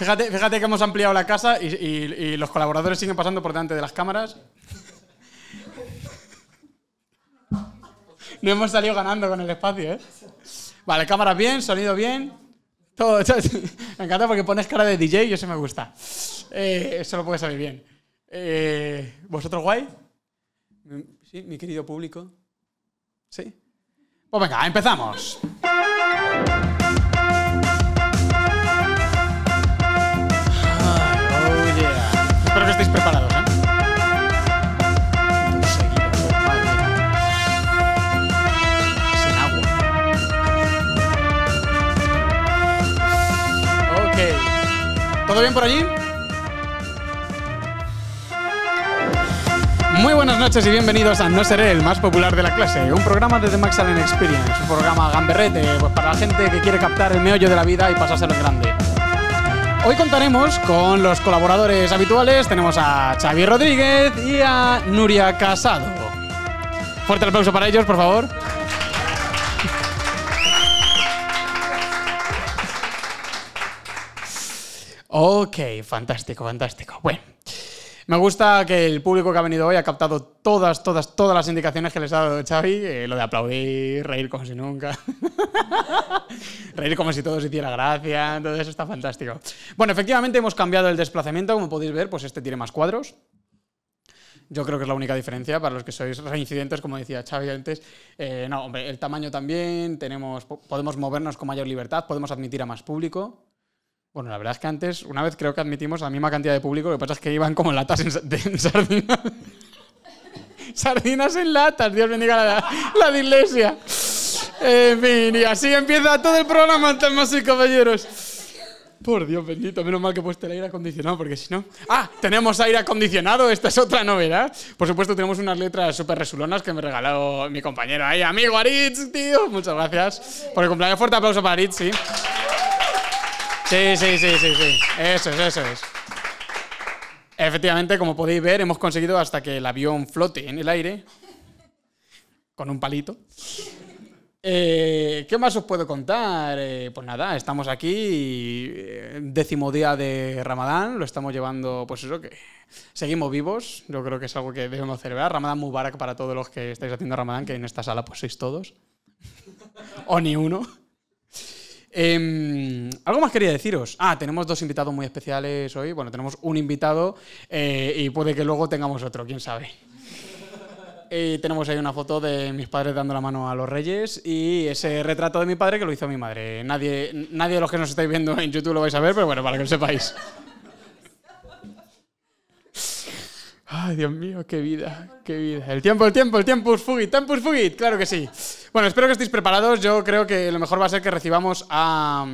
Fíjate, fíjate que hemos ampliado la casa y, y- y los colaboradores siguen pasando por delante de las cámaras. No hemos salido ganando con el espacio, ¿eh? Vale, cámaras bien, sonido bien. Todo, todo- Me encanta porque pones cara de DJ y eso me gusta. Eh, eso lo puede salir bien. Eh, ¿Vosotros guay? Sí, mi querido público. ¿Sí? Pues venga, empezamos. Espero que estéis preparados, ¿eh? ¿Todo bien por allí? Muy buenas noches y bienvenidos a No Seré el más popular de la clase, un programa de The Max Allen Experience, un programa gamberrete pues para la gente que quiere captar el meollo de la vida y pasárselo en grande. Hoy contaremos con los colaboradores habituales, tenemos a Xavi Rodríguez y a Nuria Casado. Fuerte el aplauso para ellos, por favor. Ok, fantástico, fantástico. Bueno, me gusta que el público que ha venido hoy ha captado todas, todas, todas las indicaciones que les ha dado Xavi. eh, lo de aplaudir, reír como si nunca. reír como si todo se hiciera gracia. Todo eso está fantástico. Bueno, efectivamente hemos cambiado el desplazamiento. Como podéis ver, pues este tiene más cuadros. Yo creo que es la única diferencia para los que sois reincidentes, como decía Xavi antes. Eh, no, hombre, el tamaño también, tenemos, po- podemos movernos con mayor libertad, podemos admitir a más público. Bueno, la verdad es que antes, una vez creo que admitimos la misma cantidad de público, lo que pasa es que iban como latas en, de, en sardinas. sardinas en latas, Dios bendiga la, la de iglesia. En fin, y así empieza todo el programa, damas y caballeros. Por Dios bendito, menos mal que he puesto el aire acondicionado, porque si no. ¡Ah! Tenemos aire acondicionado, esta es otra novedad. Por supuesto, tenemos unas letras súper resulonas que me regaló mi compañero ahí, amigo Aritz, tío. Muchas gracias por el cumpleaños. Fuerte aplauso para Aritz, sí. Sí, sí, sí, sí, sí. Eso es, eso es. Efectivamente, como podéis ver, hemos conseguido hasta que el avión flote en el aire con un palito. Eh, ¿Qué más os puedo contar? Eh, pues nada, estamos aquí, eh, décimo día de Ramadán, lo estamos llevando, pues eso, que seguimos vivos, yo creo que es algo que debemos celebrar. Ramadán Mubarak para todos los que estáis haciendo Ramadán, que en esta sala pues sois todos. o ni uno. Em, algo más quería deciros. Ah, tenemos dos invitados muy especiales hoy. Bueno, tenemos un invitado eh, y puede que luego tengamos otro, quién sabe. Y tenemos ahí una foto de mis padres dando la mano a los reyes y ese retrato de mi padre que lo hizo mi madre. Nadie, nadie de los que nos estáis viendo en YouTube lo vais a ver, pero bueno, para que lo sepáis. Ay, Dios mío, qué vida, qué vida. El tiempo, el tiempo, el tiempus fugit, tempus fugit, claro que sí. Bueno, espero que estéis preparados. Yo creo que lo mejor va a ser que recibamos a...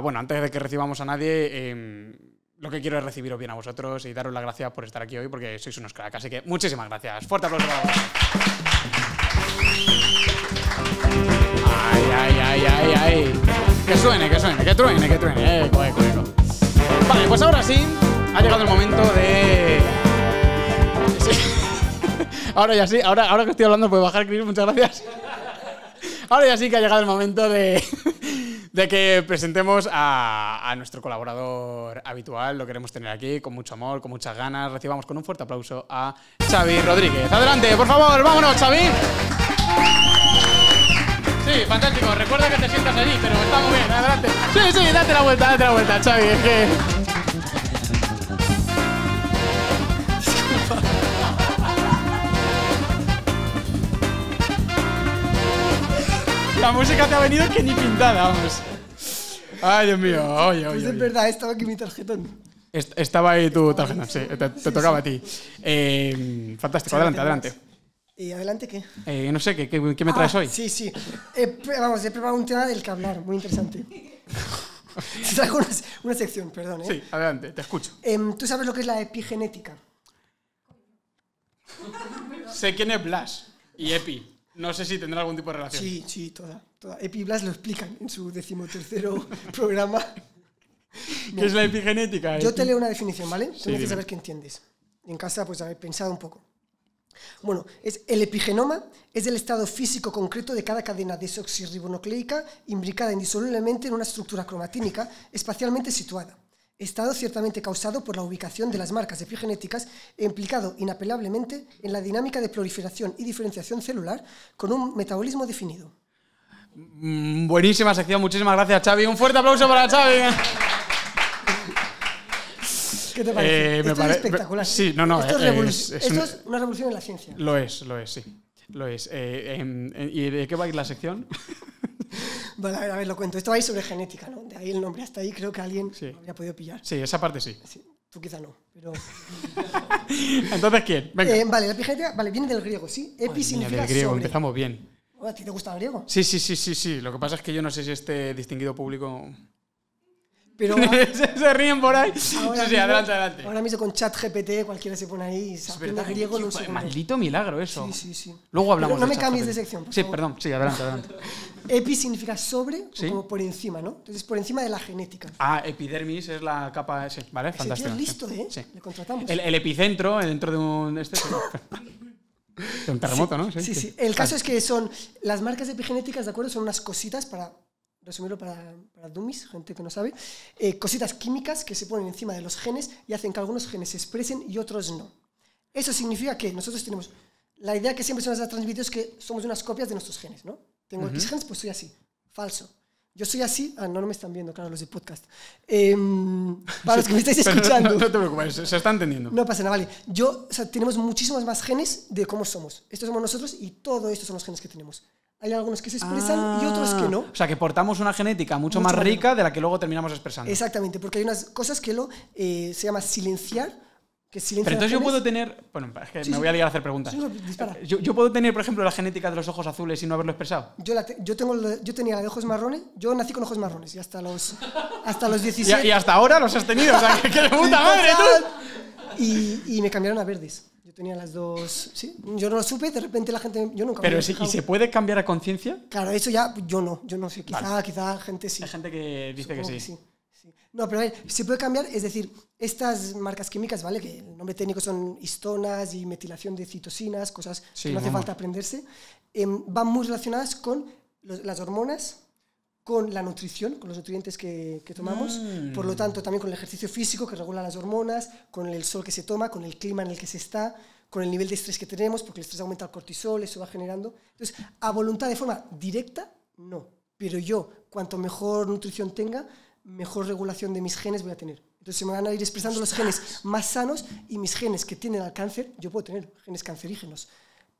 bueno, antes de que recibamos a nadie, em, lo que quiero es recibiros bien a vosotros y daros las gracias por estar aquí hoy porque sois unos cracks. Así que muchísimas gracias. Fuerte aplauso. Ay, ay, ay, ay, ay. Que suene, que suene, que truene, que truene. Eco, eco, eco. Vale, pues ahora sí, ha llegado el momento de. Ahora ya sí, ahora, ahora que estoy hablando puede bajar, Chris, muchas gracias. Ahora ya sí que ha llegado el momento de, de que presentemos a, nuestro colaborador habitual. Lo queremos tener aquí con mucho amor, con muchas ganas. Recibamos con un fuerte aplauso a Xavi Rodríguez. Adelante, por favor, vámonos, Xavi. Sí, fantástico. Recuerda que te sientas allí, pero está muy bien. Adelante. Sí, sí, date la vuelta, date la vuelta, Xavi. La música te ha venido que ni pintada, vamos. Ay, Dios mío. Oye, Pues oye, es verdad, estaba aquí mi tarjetón. Est- Estaba ahí tu tarjeta, sí, te, te tocaba a ti. Eh, fantástico, adelante, adelante. ¿Y adelante qué? Eh, no sé, ¿qué, qué, qué me traes Ah, hoy? Sí, sí. Vamos, he preparado un tema del que hablar, muy interesante. Traigo una, una sección, perdón, ¿eh? Sí, adelante, te escucho. Em, ¿Tú sabes lo que es la epigenética? Sé quién es Blas y Epi. No sé si tendrá algún tipo de relación. Sí, sí, toda. toda. Epi y Blas lo explican en su decimotercero programa. ¿Qué es la epigenética? Yo te leo una definición, ¿vale? Dime. dices a ver qué entiendes. En casa, pues haber pensado un poco. Bueno, es, el epigenoma es el estado físico concreto de cada cadena desoxirribonucleica imbricada indisolublemente en una estructura cromatínica espacialmente situada. Estado ciertamente causado por la ubicación de las marcas epigenéticas e implicado inapelablemente en la dinámica de proliferación y diferenciación celular con un metabolismo definido. Mm, Buenísima sección, muchísimas gracias, Xavi. Un fuerte aplauso para Xavi. ¿Qué te parece? Eh, me Esto pare- es espectacular. sí, no, no, Esto, es, eh, revolu- es- es esto un- es una revolución en la ciencia. Lo es, lo es, sí. Lo es. Eh, em, eh, ¿Y de qué va a ir la sección? Vale, a ver, a ver, lo cuento. Esto va a ir sobre genética, ¿no? De ahí el nombre. Hasta ahí creo que alguien Sí. lo habría podido pillar. Sí, esa parte sí. Sí, tú quizá no, pero... Entonces, ¿quién? Venga. Eh, vale, la epigenética vale, viene del griego, ¿sí? Epi Madre mía, significa del griego, sobre. empezamos bien. Oh, ¿A ti te gusta el griego? Sí, sí, sí, sí, sí. Lo que pasa es que yo no sé si este distinguido público. Pero se, se ríen por ahí. Sí, ahora sí, mismo- adelante, adelante. Ahora mismo con chat GPT cualquiera se pone ahí y se verdad, griego qué- segundo. Maldito milagro eso. Sí, sí, sí. Luego hablamos Pero no de me cambies de sección, por Sí, favor. perdón, sí, adelante, adelante. Epi significa sobre, o Sí. como por encima, ¿no? Entonces, por encima de la genética. Ah, epidermis es la capa. Sí, vale, Ese tío fantástico. es listo, sí. ¿eh? Sí. Le contratamos. El, el epicentro eh, dentro de un. Este, sí. de un terremoto, ¿no? Sí, sí. El caso es que son las marcas epigenéticas, ¿de acuerdo? Son unas cositas para resumirlo para, para dummies, gente que no sabe, eh, cositas químicas que se ponen encima de los genes y hacen que algunos genes se expresen y otros no. Eso significa que nosotros tenemos la idea que siempre se nos ha transmitido es que somos unas copias de nuestros genes, ¿no? Tengo X genes, pues soy así. Falso. Yo soy así. Ah, no, no me están viendo, claro, los de podcast. Em, para los que me estáis escuchando. No, no te preocupes, se, está entendiendo. No pasa nada, vale. Yo, o sea, tenemos muchísimos más genes de cómo somos. Estos somos nosotros y todo estos son los genes que tenemos. Hay algunos que se expresan y otros que no. Ah, O sea, que portamos una genética mucho, Mucho más mayor. rica de la que luego terminamos expresando. Exactamente, porque hay unas cosas que lo eh, se llama silenciar, que Pero entonces yo puedo tener. Bueno, es que Sí, me voy a ligar a hacer preguntas. Sí, dispara. Yo, yo puedo tener, por ejemplo, la genética de los ojos azules y no haberlo expresado. Yo, la te- yo, tengo, yo tenía la de ojos marrones, yo nací con ojos marrones y hasta los, hasta los Y, 17. y hasta ahora los has tenido. O sea, que, puta madre, tú. Y, y me cambiaron a verdes. Tenía las dos. Sí, yo no lo supe, de repente la gente. Yo nunca me Pero sí, ¿y se puede cambiar a conciencia? Claro, eso ya yo no, yo no sé. Quizá, quizá gente sí. Hay gente que dice que Supongo sí. sí, sí. No, pero a ver, se puede cambiar, es decir, estas marcas químicas, ¿vale? Que el nombre técnico son histonas y metilación de citosinas, cosas Sí, que no hace vamos. falta aprenderse, em, van muy relacionadas con los- las hormonas, con la nutrición, con los nutrientes que, que tomamos, Mm. por lo tanto también con el ejercicio físico que regula las hormonas, con el sol que se toma, con el clima en el que se está, con el nivel de estrés que tenemos, porque el estrés aumenta el cortisol, eso va generando. Entonces, a voluntad de forma directa, no. Pero yo, cuanto mejor nutrición tenga, mejor regulación de mis genes voy a tener. Entonces se me van a ir expresando los genes más sanos y mis genes que tienden al cáncer, yo puedo tener genes cancerígenos,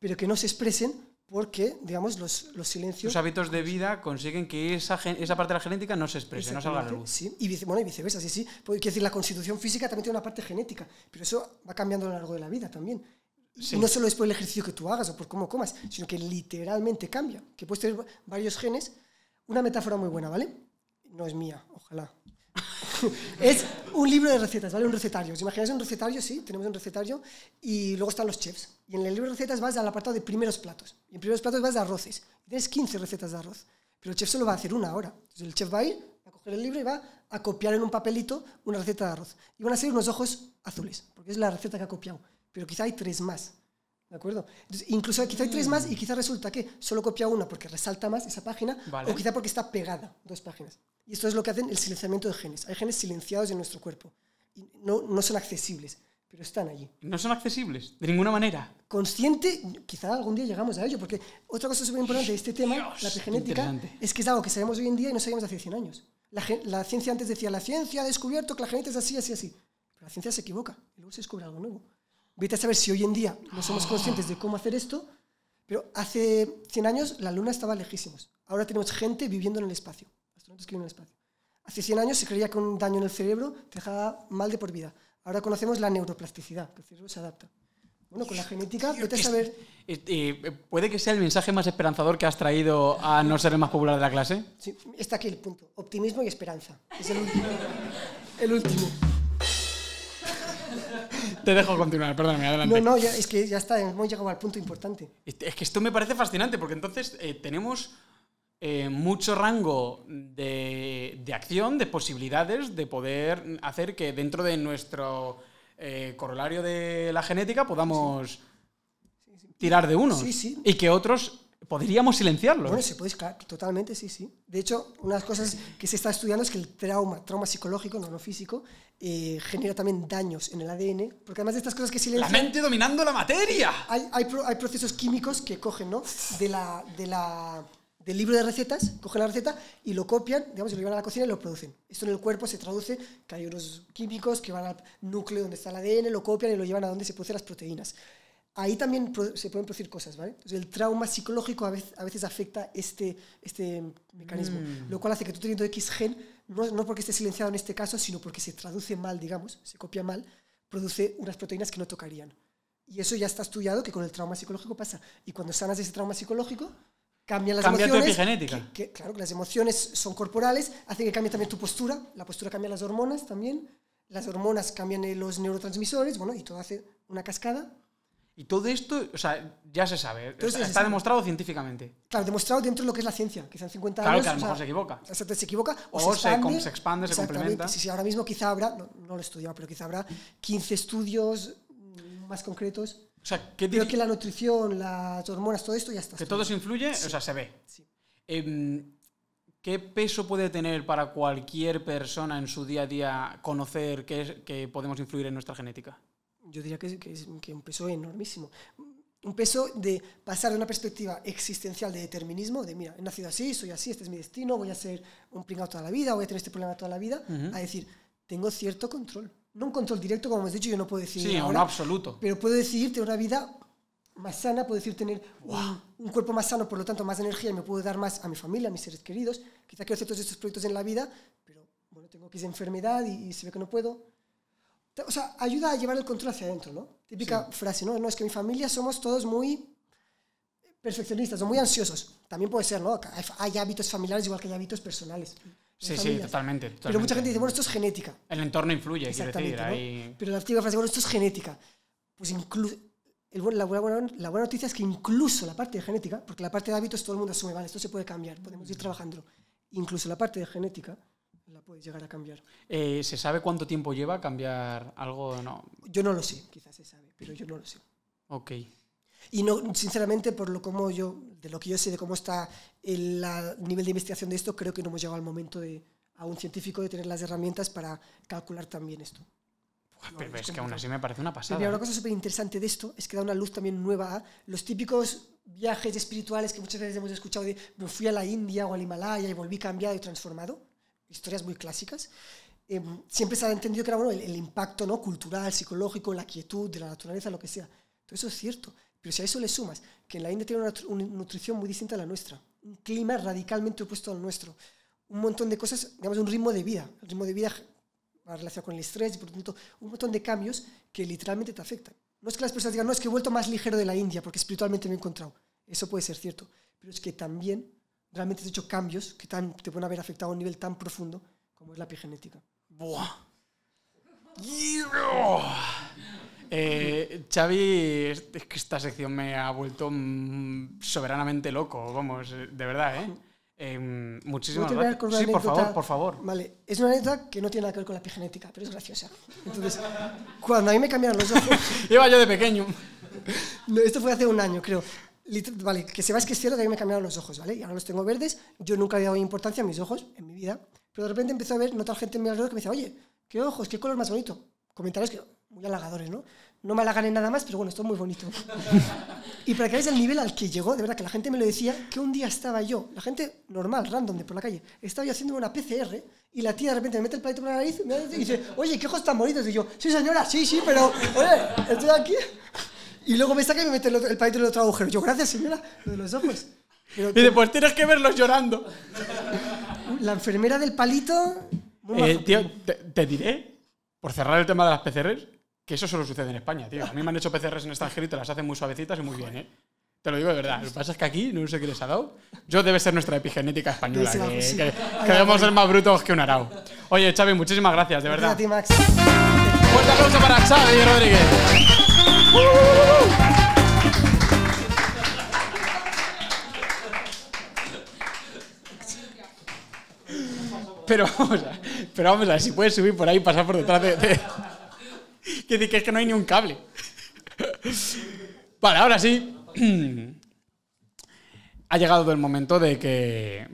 pero que no se expresen porque, digamos, los, los silencios... Tus hábitos de vida consiguen que esa, gen- esa parte de la genética no se exprese, no salga a la luz. Sí, y, vice- bueno, y viceversa, sí, sí. Porque, quiero decir, la constitución física también tiene una parte genética, pero eso va cambiando a lo largo de la vida también. Sí. Y no solo es por el ejercicio que tú hagas o por cómo comas, sino que literalmente cambia. Que puedes tener varios genes. Una metáfora muy buena, ¿vale? No es mía, ojalá. es un libro de recetas, ¿vale? Un recetario. ¿Os imagináis un recetario? Sí, tenemos un recetario. Y luego están los chefs. Y en el libro de recetas vas al apartado de primeros platos. Y en primeros platos vas de arroces. Tienes 15 recetas de arroz. Pero el chef solo va a hacer una ahora. Entonces el chef va a ir, a coger el libro y va a copiar en un papelito una receta de arroz. Y van a ser unos ojos azules, porque es la receta que ha copiado. Pero quizá hay tres más. ¿De acuerdo? Entonces, incluso quizá hay tres más y quizá resulta que solo copia una porque resalta más esa página Vale. o quizá porque está pegada dos páginas. Y esto es lo que hacen el silenciamiento de genes. Hay genes silenciados en nuestro cuerpo. Y no, no son accesibles, pero están allí. No son accesibles, de ninguna manera. Consciente, quizá algún día llegamos a ello, porque otra cosa súper importante de este tema, Dios, la epigenética, es que es algo que sabemos hoy en día y no sabíamos hace 100 años. La, la ciencia antes decía, la ciencia ha descubierto que la genética es así, así, así. Pero la ciencia se equivoca y luego se descubre algo nuevo. Vete a saber si hoy en día no somos conscientes de cómo hacer esto, pero hace 100 años la luna estaba lejísimos. Ahora tenemos gente viviendo en el espacio, astronautas que viven en el espacio. Hace 100 años se creía que un daño en el cerebro te dejaba mal de por vida. Ahora conocemos la neuroplasticidad, que el cerebro se adapta. Bueno, con la genética, vete a saber... Eh, eh, ¿Puede que sea el mensaje más esperanzador que has traído a no ser el más popular de la clase? Sí, está aquí el punto. Optimismo y esperanza. Es el último. El último. Te dejo continuar, perdóname, adelante. No, no, ya- es que ya está, hemos llegado al punto importante. Este- Es que esto me parece fascinante porque entonces eh, tenemos eh, mucho rango de, de acción, de posibilidades de poder hacer que dentro de nuestro eh, corolario de la genética podamos tirar de unos. Y que otros podríamos silenciarlos. Bueno, se puede, totalmente, sí, sí. De hecho, una de las cosas que se está estudiando es que el trauma, trauma psicológico, no, no físico, eh, genera también daños en el ADN, porque además de estas cosas que la silencian, mente dominando la materia. hay, hay, hay procesos químicos que cogen, ¿no? De la, de la, del libro de recetas, cogen la receta y lo copian, digamos, y lo llevan a la cocina y lo producen. Esto en el cuerpo se traduce que hay unos químicos que van al núcleo donde está el ADN, lo copian y lo llevan a donde se producen las proteínas. Ahí también se pueden producir cosas, ¿vale? Entonces el trauma psicológico a veces, a veces afecta este, este mecanismo, lo cual hace que tú teniendo X gen, no, no porque esté silenciado en este caso, sino porque se traduce mal, digamos, se copia mal, produce unas proteínas que no tocarían. Y eso ya está estudiado que con el trauma psicológico pasa. Y cuando sanas de ese trauma psicológico, cambian las Cambia tu emociones. epigenética. que- que, claro, que las emociones son corporales, hacen que cambie también tu postura. La postura cambia las hormonas también. Las hormonas cambian los neurotransmisores, bueno, y todo hace una cascada. Y todo esto, o sea, ya se sabe. Está se demostrado científicamente. Claro, demostrado dentro de lo que es la ciencia. Quizá en 50 Claro años. que a lo o sea, mejor se equivoca. Exacto, se equivoca. O, O se se expande. se expande, se complementa. Sí, sí, ahora mismo quizá habrá, no, no lo he estudiado, pero quizá habrá 15 estudios más concretos. O sea, ¿qué Pero diri- que la nutrición, las hormonas, todo esto ya está. que todo eso influye, o sea, se ve. Sí. Em, ¿Qué peso puede tener para cualquier persona en su día a día conocer que, es- que podemos influir en nuestra genética? Yo diría que que es que un peso enormísimo. Un peso de pasar de una perspectiva existencial de determinismo, de mira, he nacido así, soy así, este es mi destino, voy a ser un pringado toda la vida, voy a tener este problema toda la vida, a decir, tengo cierto control. No un control directo, como hemos dicho, yo no puedo decir Sí, ahora, absoluto. pero puedo decidir tener una vida más sana, puedo decir tener un, un cuerpo más sano, por lo tanto más energía y me puedo dar más a mi familia, a mis seres queridos. Quizá quiero hacer todos estos proyectos en la vida, pero bueno, tengo que esa enfermedad y, y se ve que no puedo. O sea, ayuda a llevar el control hacia adentro, ¿no? Típica frase, ¿no? No, es que mi familia somos todos muy perfeccionistas o muy ansiosos. También puede ser, ¿no? Hay, hábitos familiares igual que hay hábitos personales. Sí, sí, familias. totalmente, Pero totalmente. mucha gente dice, bueno, esto es genética. El entorno influye, quiero decir. Exactamente, ¿no? Ahí... Pero la típica frase, bueno, esto es genética. Pues incluso... La, buena, la buena noticia es que incluso la parte de genética, porque la parte de hábitos todo el mundo asume, vale, esto se puede cambiar, podemos ir trabajándolo. Incluso la parte de genética la puedes llegar a cambiar. Eh, ¿Se sabe cuánto tiempo lleva cambiar algo? No. Yo no lo sé, quizás se sabe, pero yo no lo sé. Ok. Y no, sinceramente, por lo como yo, de lo que yo sé de cómo está el la- nivel de investigación de esto, creo que no hemos llegado al momento de a un científico de tener las herramientas para calcular también esto. No, Pero es es que aún así me parece una pasada. mira, una ¿eh? cosa súper interesante de esto es que da una luz también nueva a los típicos viajes espirituales que muchas veces hemos escuchado de me fui a la India o al Himalaya y volví cambiado y transformado. Historias muy clásicas. Eh, siempre se ha entendido que era bueno, el, el impacto ¿no? cultural, psicológico, la quietud de la naturaleza, lo que sea. Todo eso es cierto. Pero si a eso le sumas que en la India tiene una, una nutrición muy distinta a la nuestra, un clima radicalmente opuesto al nuestro, un montón de cosas, digamos, un ritmo de vida. El ritmo de vida relacionado con el estrés y por lo tanto un montón de cambios que literalmente te afectan. No es que las personas digan, no, es que he vuelto más ligero de la India porque espiritualmente me he encontrado. Eso puede ser cierto, pero es que también realmente has hecho cambios que tan- te pueden haber afectado a un nivel tan profundo como es la epigenética. Buah. Eh, Xavi, es que esta sección me ha vuelto mm, soberanamente loco, vamos, eh, de verdad, ¿eh? Eh, muchísimas gracias. Sí, por favor, por favor. Vale, es una anécdota que no tiene nada que ver con la epigenética, pero es graciosa. Entonces, cuando a mí me cambiaron los ojos, Iba yo de pequeño. No, esto fue hace un año, creo. Vale, que sepas que es cierto que a mí me cambiaron los ojos, ¿vale? Y ahora los tengo verdes. Yo nunca había dado importancia a mis ojos en mi vida. Pero de repente empezó a ver, notar gente a mi alrededor que me decía, oye, qué ojos, qué color más bonito. Comentarios que muy halagadores, ¿no? No me halagan en nada más, pero bueno, esto es muy bonito. y para que veáis el nivel al que llegó, de verdad, que la gente me lo decía, que un día estaba yo, la gente normal, random, de por la calle, estaba yo haciendo una PCR y la tía de repente me mete el palito por la nariz me y dice, oye, qué ojos tan bonitos. Y yo, sí, señora, sí, sí, pero, oye, estoy aquí. Y luego me saca y me mete el, el palito en el otro agujero. Yo, gracias, señora, de los ojos. Pero Y después tienes que verlos llorando. la enfermera del palito... Eh, tío, te, te diré, por cerrar el tema de las PCRs, que eso solo sucede en España, tío. A mí me han hecho PCRs en extranjero y te las hacen muy suavecitas y muy bien, ¿eh? Te lo digo de verdad. Lo que pasa es que aquí no sé qué les ha dado. Yo debe ser nuestra epigenética española, Sí, que, sí. que- debemos ser más brutos que un arao. Oye, Xavi, muchísimas gracias, de Gracias a verdad. ti, Max. Fuerte aplauso para Xavi Rodríguez. Pero vamos, a, pero vamos ver, si puedes subir por ahí y pasar por detrás de... de- que es que no hay ni un cable. Vale, ahora sí. ha llegado el momento de que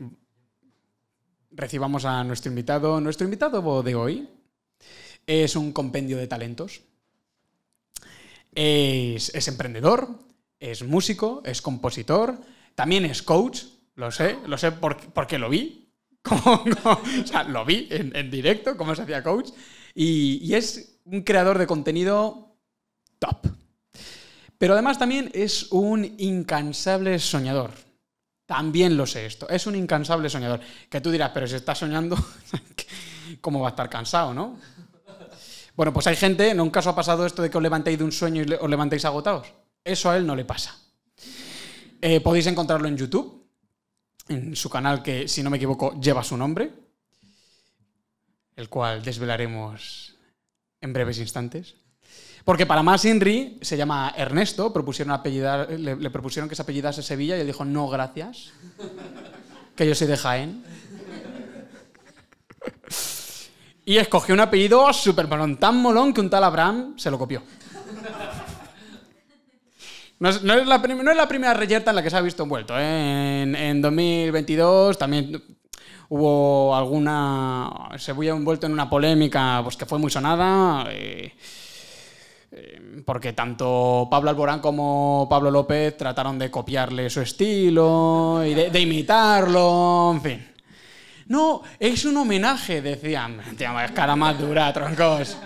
recibamos a nuestro invitado. Nuestro invitado de hoy es un compendio de talentos. Es, emprendedor, es músico, es compositor, también es coach, lo sé, lo sé porque, porque lo vi. O sea, lo vi en, en directo, cómo se hacía coach. Y, y es un creador de contenido top. Pero además también es un incansable soñador. También lo sé esto. Es un incansable soñador. Que tú dirás, pero si está soñando, ¿cómo va a estar cansado, no? Bueno, pues hay gente, ¿nunca os ha pasado esto de que os levantéis de un sueño y os levantéis agotados? Eso a él no le pasa. Eh, podéis encontrarlo en YouTube, en su canal que, si no me equivoco, lleva su nombre, el cual desvelaremos en breves instantes. Porque para más Inri se llama Ernesto, propusieron apellidar, le, le propusieron que se apellidase Sevilla y él dijo, no, gracias, que yo soy de Jaén. Y escogió un apellido súper molón, tan molón que un tal Abraham se lo copió. No es, la, no es la primera reyerta en la que se ha visto envuelto. ¿eh? En, en 2022 también hubo alguna... Se vio envuelto en una polémica pues, que fue muy sonada. eh, eh, porque tanto Pablo Alborán como Pablo López trataron de copiarle su estilo y de, de imitarlo, en fin. No, es un homenaje, decían. Es cara más dura, troncos.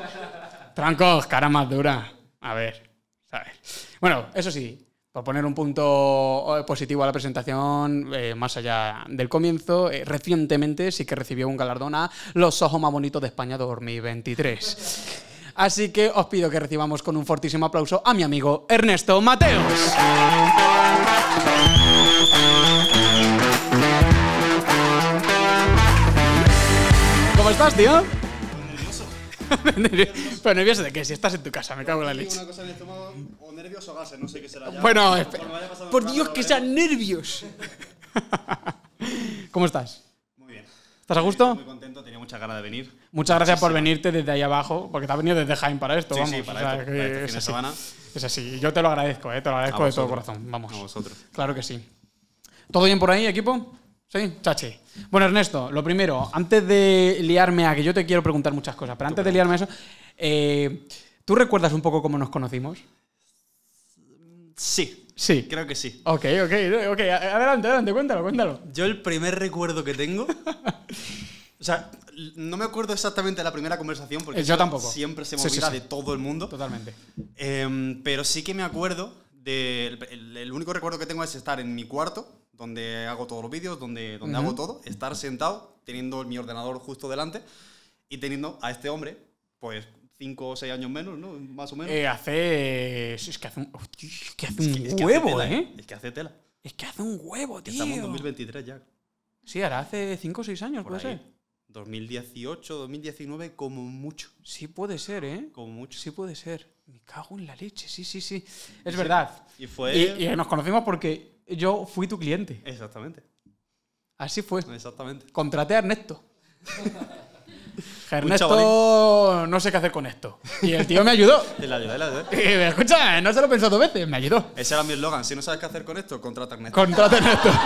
Troncos, cara más dura. A ver, ¿sabes? Bueno, eso sí, por poner un punto eh, positivo a la presentación, eh, más allá del comienzo, eh, recientemente sí que recibió un galardón a Los Ojos Más Bonitos de España 2023. Así que os pido que recibamos con un fortísimo aplauso a mi amigo Ernesto Mateos. Estás, tío? Pero nervioso de qué, si estás en tu casa, me cago en la leche. Una cosa en el estómago, o nervios o gases, no sé qué será ya. Bueno, por Dios, que lo sean nervios. ¿Cómo estás? Muy bien. ¿Estás a gusto? Muy contento, tenía muchas ganas de venir. Muchas gracias por venirte desde ahí abajo, porque te has venido desde Jaén para esto, Sí, vamos. sí, para o sea, esto, que para este fin de así. semana. Es así, yo te lo agradezco, eh, te lo agradezco de todo corazón, vamos. A vosotros. Claro que sí. ¿Todo bien por ahí, equipo? Sí, chachi. Bueno, Ernesto, lo primero, antes de liarme a que yo te quiero preguntar muchas cosas, pero antes de liarme a eso, eh, ¿tú recuerdas un poco cómo nos conocimos? Sí, Sí. creo que sí. Ok, ok, ok. Adelante, adelante, cuéntalo, cuéntalo. Yo el primer recuerdo que tengo. o sea, no me acuerdo exactamente de la primera conversación porque Eh, yo tampoco. siempre se me Sí, sí, olvida sí. de todo el mundo. Totalmente. Em, pero sí que me acuerdo de. El, el único recuerdo que tengo es estar en mi cuarto, donde hago todos los vídeos, donde, donde hago todo, estar sentado, teniendo mi ordenador justo delante y teniendo a este hombre, pues cinco o seis años menos, ¿no? Más o menos. Eh, hace. Es que hace un, es que hace Es un que- es que hace huevo, tela, ¿eh? Es que hace tela. Es que hace un huevo, tío. Estamos en 2023 ya. Sí, ahora hace 5 o 6 años, Por puede ahí. ser. 2018, 2019, como mucho. Sí, puede ser, ¿eh? Como mucho. Sí, puede ser. Me cago en la leche, sí, sí, sí. Es verdad. Y fue. Y, y nos conocimos porque yo fui tu cliente. Exactamente. Así fue. Exactamente. Contraté a Ernesto. Ernesto, no sé qué hacer con esto. Y el tío me ayudó. Te la ayudé, la ayudé. Y me escucha, no se lo pensó dos veces, me ayudó. Ese era mi eslogan. Si no sabes qué hacer con esto, contrata a Ernesto. Contraten esto.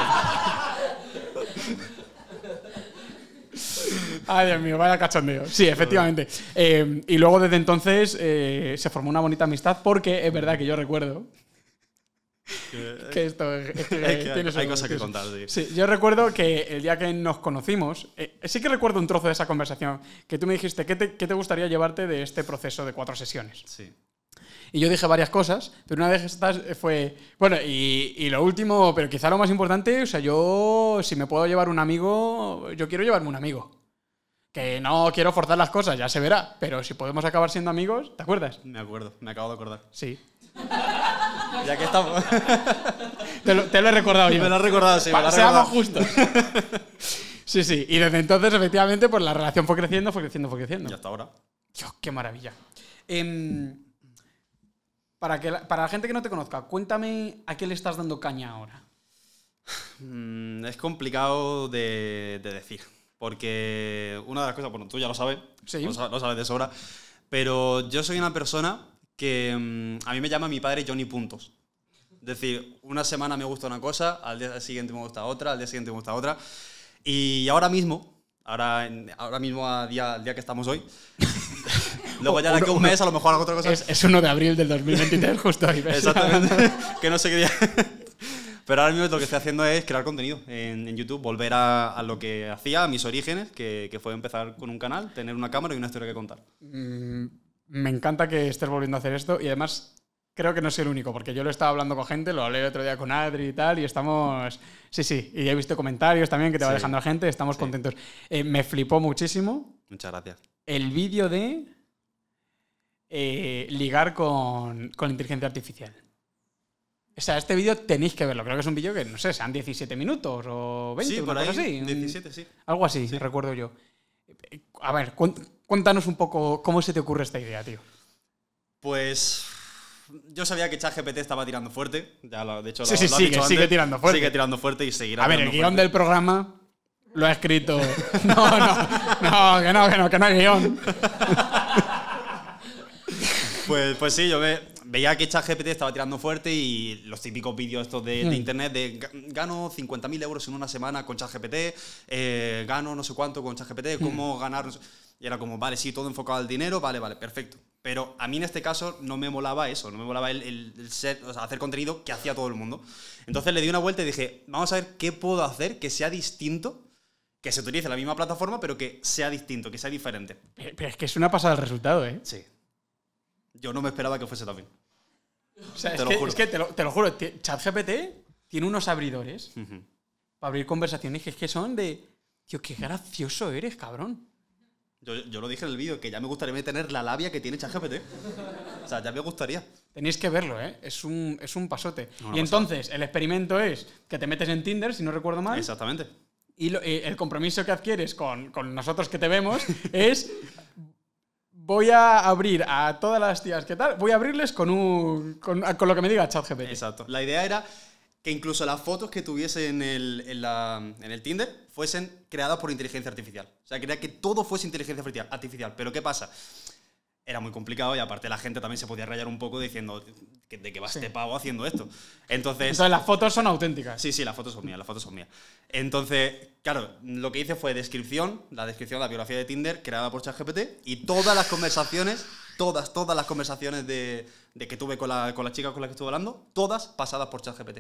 Ay, Dios mío, vaya cachondeo. Sí, efectivamente. Eh, y luego desde entonces eh, se formó una bonita amistad porque es verdad que yo recuerdo que esto es, es que Es que hay- hay cosas que contar, sí. Sí, yo recuerdo que el día que nos conocimos, eh, sí que recuerdo un trozo de esa conversación, que tú me dijiste, ¿qué te, qué te gustaría llevarte de este proceso de cuatro sesiones? Sí. Y yo dije varias cosas, pero una de estas fue, bueno, y, y lo último, pero quizá lo más importante, o sea, yo, si me puedo llevar un amigo, yo quiero llevarme un amigo. Que no quiero forzar las cosas, ya se verá, pero si podemos acabar siendo amigos, ¿te acuerdas? Me acuerdo, me acabo de acordar. Sí. Ya que estamos. Te lo, te lo he recordado yo. me lo has recordado, sí, me lo Seamos recordado. justos. sí, sí. Y desde entonces, efectivamente, pues la relación fue creciendo, fue creciendo, fue creciendo. Y hasta ahora. Dios, qué maravilla. Em, para, que la, para la gente que no te conozca, cuéntame a qué le estás dando caña ahora. Mm, es complicado de, de decir. Porque una de las cosas, bueno, tú ya lo sabes, Sí. lo sabes de sobra, pero yo soy una persona que mm, a mí me llama mi padre Johnny Puntos. Es decir, una semana me gusta una cosa, al día siguiente me gusta otra, al día siguiente me gusta otra. Y ahora mismo, ahora, ahora mismo, a día, al día que estamos hoy, luego ya de aquí a un mes a lo mejor hago otra cosa. Es, es 1 de abril del 2023, justo ahí. ¿ves? Exactamente. que no sé qué día. Pero ahora mismo lo que estoy haciendo es crear contenido en, en YouTube, volver a, a lo que hacía, a mis orígenes, que, que fue empezar con un canal, tener una cámara y una historia que contar. Mm, me encanta que estés volviendo a hacer esto y además creo que no soy el único, porque yo lo estaba hablando con gente, lo hablé el otro día con Adri y tal, y estamos... Sí, sí, y he visto comentarios también que te va Sí. dejando la gente, estamos contentos. Eh, me flipó muchísimo Muchas gracias. el vídeo de eh, ligar con, con inteligencia artificial. O sea, este vídeo tenéis que verlo. Creo que es un vídeo que, no sé, sean 17 minutos o 20, sí, una por ahí, cosa así. 17, sí. Algo así, recuerdo yo. Eh, A ver, cuéntanos un poco cómo se te ocurre esta idea, tío. Pues yo sabía que ChatGPT estaba tirando fuerte. Ya lo, de hecho, Sí, lo, sí, lo sigue, dicho sigue antes. tirando fuerte. Sigue tirando fuerte y seguirá A ver, el guion fuerte. del programa lo ha escrito. No, no, no, que no, que no, que no hay guion. Pues, pues sí, yo ve- veía que ChatGPT estaba tirando fuerte y los típicos vídeos estos de, Hmm. de internet de "Ga- gano 50.000 euros en una semana con ChatGPT, eh, gano no sé cuánto con ChatGPT, Hmm. cómo ganar... no sé- Y era como, vale, sí, todo enfocado al dinero, vale, vale, perfecto. Pero a mí en este caso no me molaba eso, no me molaba el, el- el ser, o sea, hacer contenido que hacía todo el mundo. Entonces le di una vuelta y dije, vamos a ver qué puedo hacer que sea distinto, que se utilice la misma plataforma, pero que sea distinto, que sea diferente. Pero es que es una pasada el resultado, ¿eh? Sí. Yo no me esperaba que fuese también. O sea, Te es, lo que, juro. es que te lo, te lo juro, ChatGPT tiene unos abridores para abrir conversaciones que es que son de. Tío, qué gracioso eres, cabrón. Yo, yo lo dije en el vídeo, que ya me gustaría tener la labia que tiene ChatGPT. O sea, ya me gustaría. Tenéis que verlo, ¿eh? Es un, es un pasote. No, no y pasa entonces, el experimento es que te metes en Tinder, si no recuerdo mal. Exactamente. Y lo- eh, el compromiso que adquieres con, con nosotros que te vemos es. Voy a abrir a todas las tías que tal, voy a abrirles con, un, con, con lo que me diga ChatGPT. Exacto. La idea era que incluso las fotos que tuviese en el, en la- en el Tinder fuesen creadas por inteligencia artificial. O sea, quería que todo fuese inteligencia artificial- artificial. Pero ¿qué pasa? Era muy complicado y aparte la gente también se podía rayar un poco diciendo de qué va este pavo haciendo esto. Entonces, Entonces las fotos son auténticas. Sí, sí, las fotos son mías, las fotos son mías. Entonces, claro, lo que hice fue descripción, la descripción de la biografía de Tinder creada por ChatGPT y todas las conversaciones, todas, todas las conversaciones de, de que tuve con la, con la chica con la que estuve hablando, todas pasadas por ChatGPT.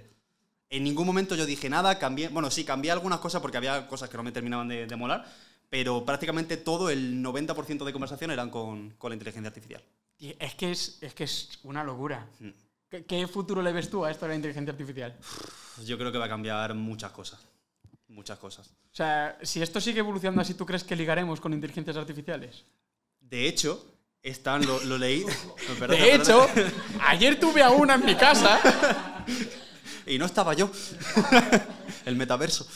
En ningún momento yo dije nada, cambié, bueno, sí, cambié algunas cosas porque había cosas que no me terminaban de, de molar, pero prácticamente todo, el 90% de conversación eran con, con la inteligencia artificial. Y es que es, es que es una locura. Mm. ¿Qué, qué futuro le ves tú a esto de la inteligencia artificial? Yo creo que va a cambiar muchas cosas. Muchas cosas. O sea, si esto sigue evolucionando así, ¿tú crees que ligaremos con inteligencias artificiales? De hecho, están, lo, lo leí. No, De hecho, ayer tuve a una en mi casa. Y no estaba yo. El metaverso.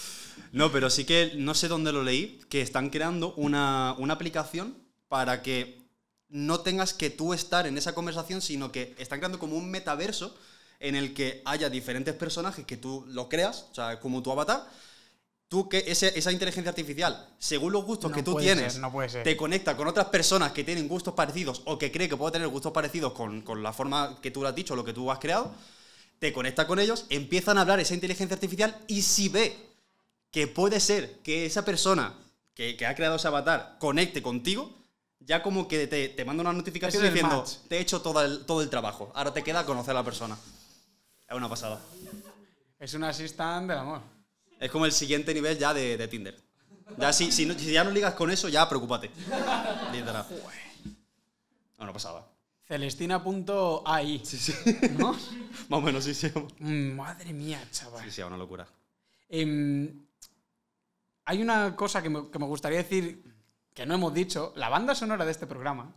No, pero sí que no sé dónde lo leí, que están creando una, una aplicación para que no tengas que tú estar en esa conversación, sino que están creando como un metaverso en el que haya diferentes personajes que tú lo creas, o sea, como tu avatar. Tú que ese- esa inteligencia artificial, según los gustos No que tú tienes, ser, no puede ser. te conecta con otras personas que tienen gustos parecidos o que cree que puede tener gustos parecidos con, con la forma que tú lo has dicho, lo que tú has creado, te conecta con ellos, empiezan a hablar esa inteligencia artificial y si ve que puede ser que esa persona que, que ha creado ese avatar conecte contigo, ya como que te, te manda una notificación Ese es el diciendo, te he hecho todo el, todo el trabajo, ahora te queda conocer a la persona. Es una pasada. Es un assistant del amor. Es como el siguiente nivel ya de, de Tinder. Ya si, si, no- si ya no ligas con eso, ya preocúpate. Literal. Una pasada. Celestina.ai. Sí, sí. ¿No? Más o menos, sí, sí. Mm, Madre mía, chaval. Sí, sí, una locura. Em, hay una cosa que me, que me gustaría decir que no hemos dicho. La banda sonora de este programa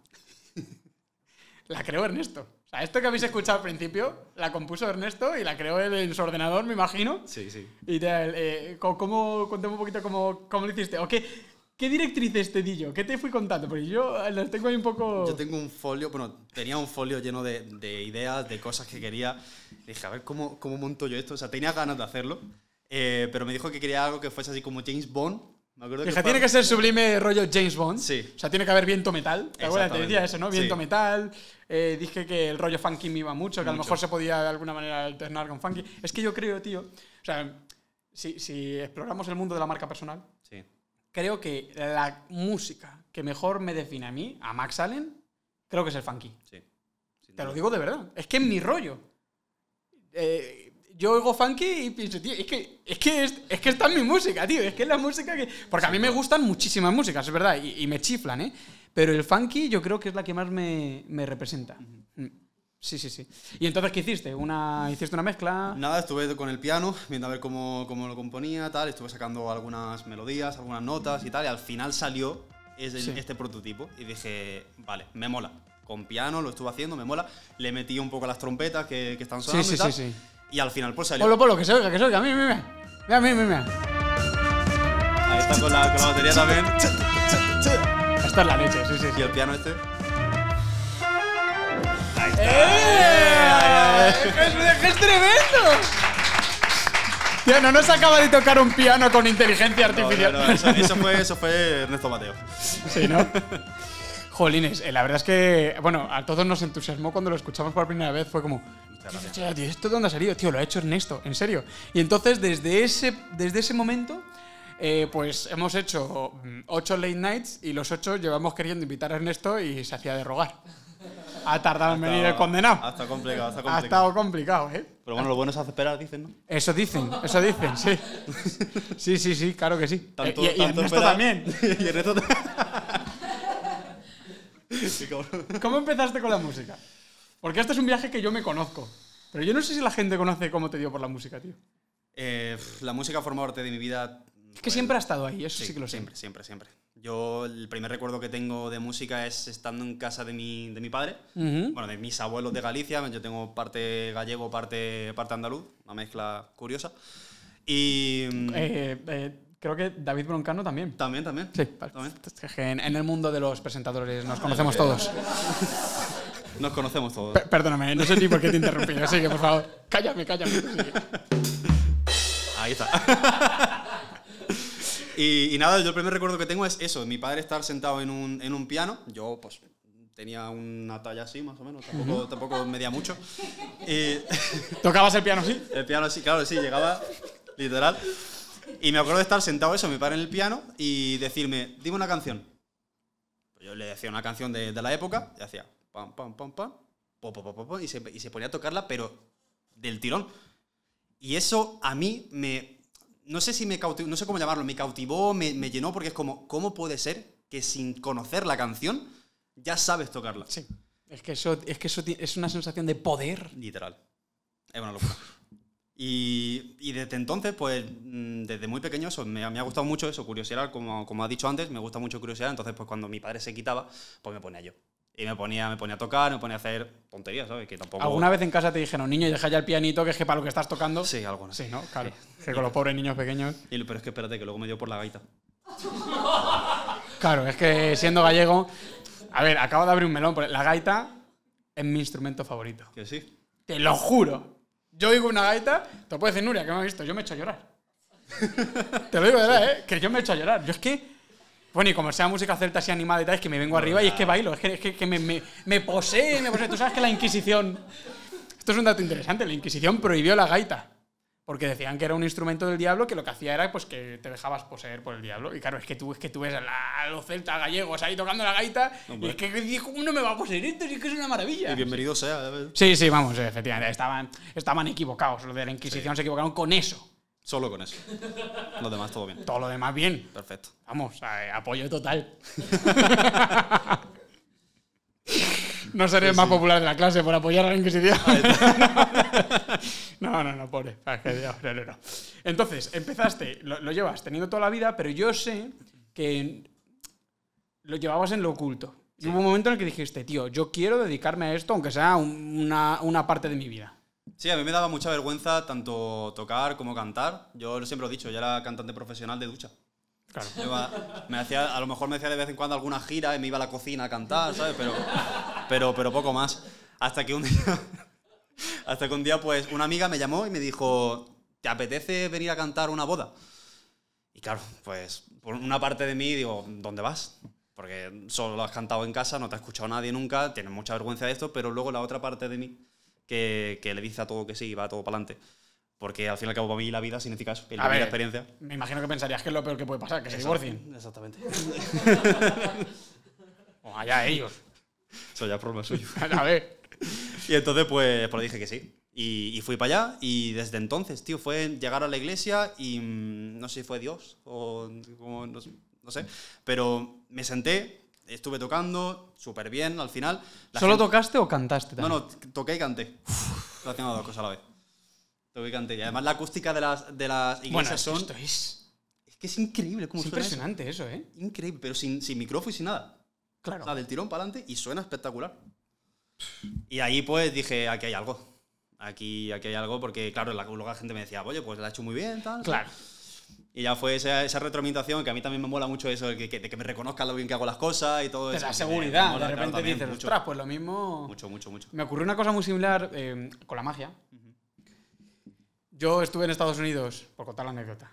la creó Ernesto. O sea, esto que habéis escuchado al principio la compuso Ernesto y la creó él en su ordenador, me imagino. Sí, sí. Y tal, eh, ¿cómo, cuéntame un poquito cómo, cómo lo hiciste. ¿O qué, qué directrices te di yo? ¿Qué te fui contando? Porque yo eh, las tengo ahí un poco... Yo tengo un folio, bueno, tenía un folio lleno de, de ideas, de cosas que quería. Dije, a ver, ¿cómo, ¿cómo monto yo esto? O sea, tenía ganas de hacerlo, eh, pero me dijo que quería algo que fuese así como James Bond, Me acuerdo Dije, fue- tiene que ser sublime rollo James Bond. Sí. O sea, tiene que haber viento metal. ¿Te acuerdas? Te decía eso, ¿no? Viento Sí. metal. Eh, dije que el rollo funky me iba mucho, que a lo Mucho. mejor se podía de alguna manera alternar con funky. Es que yo creo, tío. O sea, si, si exploramos el mundo de la marca personal. Creo que la música que mejor me define a mí, a Max Allen, creo que es el funky. Sí. Te lo digo de verdad. Es que es mi rollo. Eh, yo oigo funky y pienso, tío, es que, es, que es, es que está en mi música, tío. Es que es la música que. Porque a mí me gustan muchísimas músicas, es verdad, y, y me chiflan, ¿eh? Pero el funky yo creo que es la que más me, me representa. Mm. Sí, sí, sí. ¿Y entonces qué hiciste? Una, ¿Hiciste una mezcla? Nada, estuve con el piano, viendo a ver cómo, cómo lo componía, tal. Estuve sacando algunas melodías, algunas notas y tal. Y al final salió ese- Sí. este prototipo. Y dije, vale, me mola. Con piano lo estuve haciendo, me mola. Le metí un poco las trompetas que, que están Sí, sonando sí, y tal. sí, sí. Y al final pues salió. Polo, polo, que se oiga, que se oiga. Mira, mira, mira. Mira, mira. Ahí está con la, con la batería también. Esta es la leche, sí, sí, Y sí. el piano este. ¡Eh! ¡Es, es tremendo! Tío, no nos acaba de tocar un piano con inteligencia No, no, artificial. no, eso, eso fue, eso fue Ernesto Mateo. Sí, ¿no? Jolines, eh, la verdad es que, bueno, a todos nos entusiasmó cuando lo escuchamos por primera vez. Fue como, Muchas gracias. "Hostia, tío, ¿esto de dónde ha salido? Tío, lo ha hecho Ernesto, en serio. Y entonces, desde ese, desde ese momento, eh, pues hemos hecho mm, ocho late nights y los ocho llevamos queriendo invitar a Ernesto y se hacía de rogar. Ha tardado en venir el condenado. Ha estado complicado, Ha complicado. estado complicado, ¿eh? Pero bueno, lo bueno es hacer esperar, dicen, ¿no? Eso dicen, eso dicen, sí. Sí, sí, sí, claro que sí. Tanto- y, y tanto Ernesto esperar. también. y Ernesto también. ¿Cómo empezaste con la música? Porque este es un viaje que yo me conozco. Pero yo no sé si la gente conoce cómo te dio por la música, tío. Eh, la música forma parte de mi vida. Es que siempre ha estado ahí, eso sí, Sí, que lo sé. siempre, siempre, siempre. Yo el primer recuerdo que tengo de música es estando en casa de mi, de mi padre, Ujú. bueno, de mis abuelos de Galicia, yo tengo parte gallego, parte, parte andaluz, una mezcla curiosa. Y mm, Eh, eh, creo que David Broncano también. también, también. Sí, también. En, en el mundo de los presentadores nos conocemos todos. Nos conocemos todos. Per- perdóname, no sé ni por qué te he interrumpido. Así que, por favor, cállame, cállame. Ahí está. y, y nada, yo el primer recuerdo que tengo es eso, mi padre estar sentado en un, en un piano, yo pues tenía una talla así más o menos, tampoco, tampoco medía mucho. Y ¿Tocabas el piano así? el piano así, claro, sí, llegaba literal. Y me acuerdo de estar sentado eso, mi padre en el piano, y decirme, dime una canción. Pues Yo le decía una canción de, de la época, y hacía pam, pam, pam, pam, po, po, po, po, po, y, se, y se ponía a tocarla, pero del tirón. Y eso a mí me. No sé si me cautivó, no sé cómo llamarlo, me cautivó, me, me llenó, porque es como, ¿cómo puede ser que sin conocer la canción ya sabes tocarla? Sí. Es que eso, es, que eso es una sensación de poder. Literal. Es una locura. Y, y desde entonces, pues, mm, desde muy pequeño, eso, me, ha- me ha gustado mucho eso, curiosidad, como, como ha dicho antes, me gusta mucho curiosidad. Entonces, pues, cuando mi padre se quitaba, pues me ponía yo. Y me ponía, me ponía a tocar, me ponía a hacer tonterías, ¿sabes? Que tampoco. ¿Alguna vez en casa te dijeron, niño, deja ya el pianito, que es que para lo que estás tocando? Sí, alguna. Sí, ¿no? Claro. Que con los pobres niños pequeños. Y- pero es que espérate, que luego me dio por la gaita. Claro, es que siendo gallego. A ver, acabo de abrir un melón. pero La gaita es mi instrumento favorito. Que sí. Te lo juro. Yo oigo una gaita, te puede decir Nuria, que me ha visto, yo me he hecho a llorar. te lo digo de verdad, ¿eh? Que yo me he hecho a llorar. Yo es que. Bueno, y como sea música celta así animada y tal, es que me vengo arriba y es que bailo, es que, es que, que me, me, me posee, me posee. Tú sabes que la Inquisición. Esto es un dato interesante, la Inquisición prohibió la gaita. Porque decían que era un instrumento del diablo que lo que hacía era pues que te dejabas poseer por el diablo. Y claro, es que tú, es que tú ves a, la- a los celtas gallegos ahí tocando la gaita y Hombre. es que dices, ¿cómo no me va a poseer esto? Es que es una maravilla. Y bienvenido sea. Sí, sí, vamos, efectivamente. Estaban, estaban equivocados. Los de la Inquisición se equivocaron con eso. Solo con eso. Los demás, todo bien. Todo lo demás bien. Perfecto. Vamos, eh, apoyo total. no seré el más popular de la clase por apoyar a la Inquisición. no, no, no, pobre. Ah, no, no, no. Entonces, empezaste, lo, lo llevas teniendo toda la vida, pero yo sé que lo llevabas en lo oculto. Y hubo un momento en el que dijiste, tío, yo quiero dedicarme a esto, aunque sea un- una, una parte de mi vida. Sí, a mí me daba mucha vergüenza tanto tocar como cantar. Yo siempre lo he dicho, yo era cantante profesional de ducha. Claro. Iba- me hacía, a lo mejor me hacía de vez en cuando alguna gira y me iba a la cocina a cantar, ¿sabes? Pero, pero, pero poco más. Hasta que un día, hasta que un día, pues, una amiga me llamó y me dijo, ¿te apetece venir a cantar una boda? Y claro, pues por una parte de mí digo, ¿dónde vas? Porque solo lo has cantado en casa, no te ha escuchado nadie nunca, tienes mucha vergüenza de esto, pero luego la otra parte de mí que, que le dice a todo que sí y va todo para adelante. Porque al fin y al cabo para mí la vida significa eso, vivir la ver, experiencia. Me imagino que pensarías que es lo peor que puede pasar, que se divorcien. Exactamente. O allá ellos. Eso ya es problema suyo. A ver. Y entonces, pues, pues le dije que sí. Y, y fui para allá y desde entonces, tío, fue llegar a la iglesia y mm, no sé si fue Dios o como, no, no sé, pero me senté, estuve tocando súper bien al final. La ¿Solo gente- tocaste o cantaste No, también? no, toqué y canté. Estoy haciendo dos cosas a la vez. Toqué y canté. Y además la acústica de las, de las Bueno, iglesias es que son... esto es, Es que es increíble cómo es suena eso. impresionante eso, ¿eh? Increíble, pero sin, sin micrófono y sin nada. Claro. O sea, del tirón para adelante y suena espectacular. Y ahí pues dije, aquí hay algo. Aquí, aquí hay algo porque, claro, la, luego la gente me decía, oye, pues la ha hecho muy bien, tal. Claro. Y ya fue esa, esa retroalimentación que a mí también me mola mucho eso, de que, que- me reconozcan lo bien que hago las cosas y todo eso. Me- seguridad. me mola, de claro, repente también, dices, mucho, ostras, pues lo mismo. mucho, mucho, mucho. Me ocurrió una cosa muy similar eh, con la magia. Yo estuve en Estados Unidos, por contar la anécdota.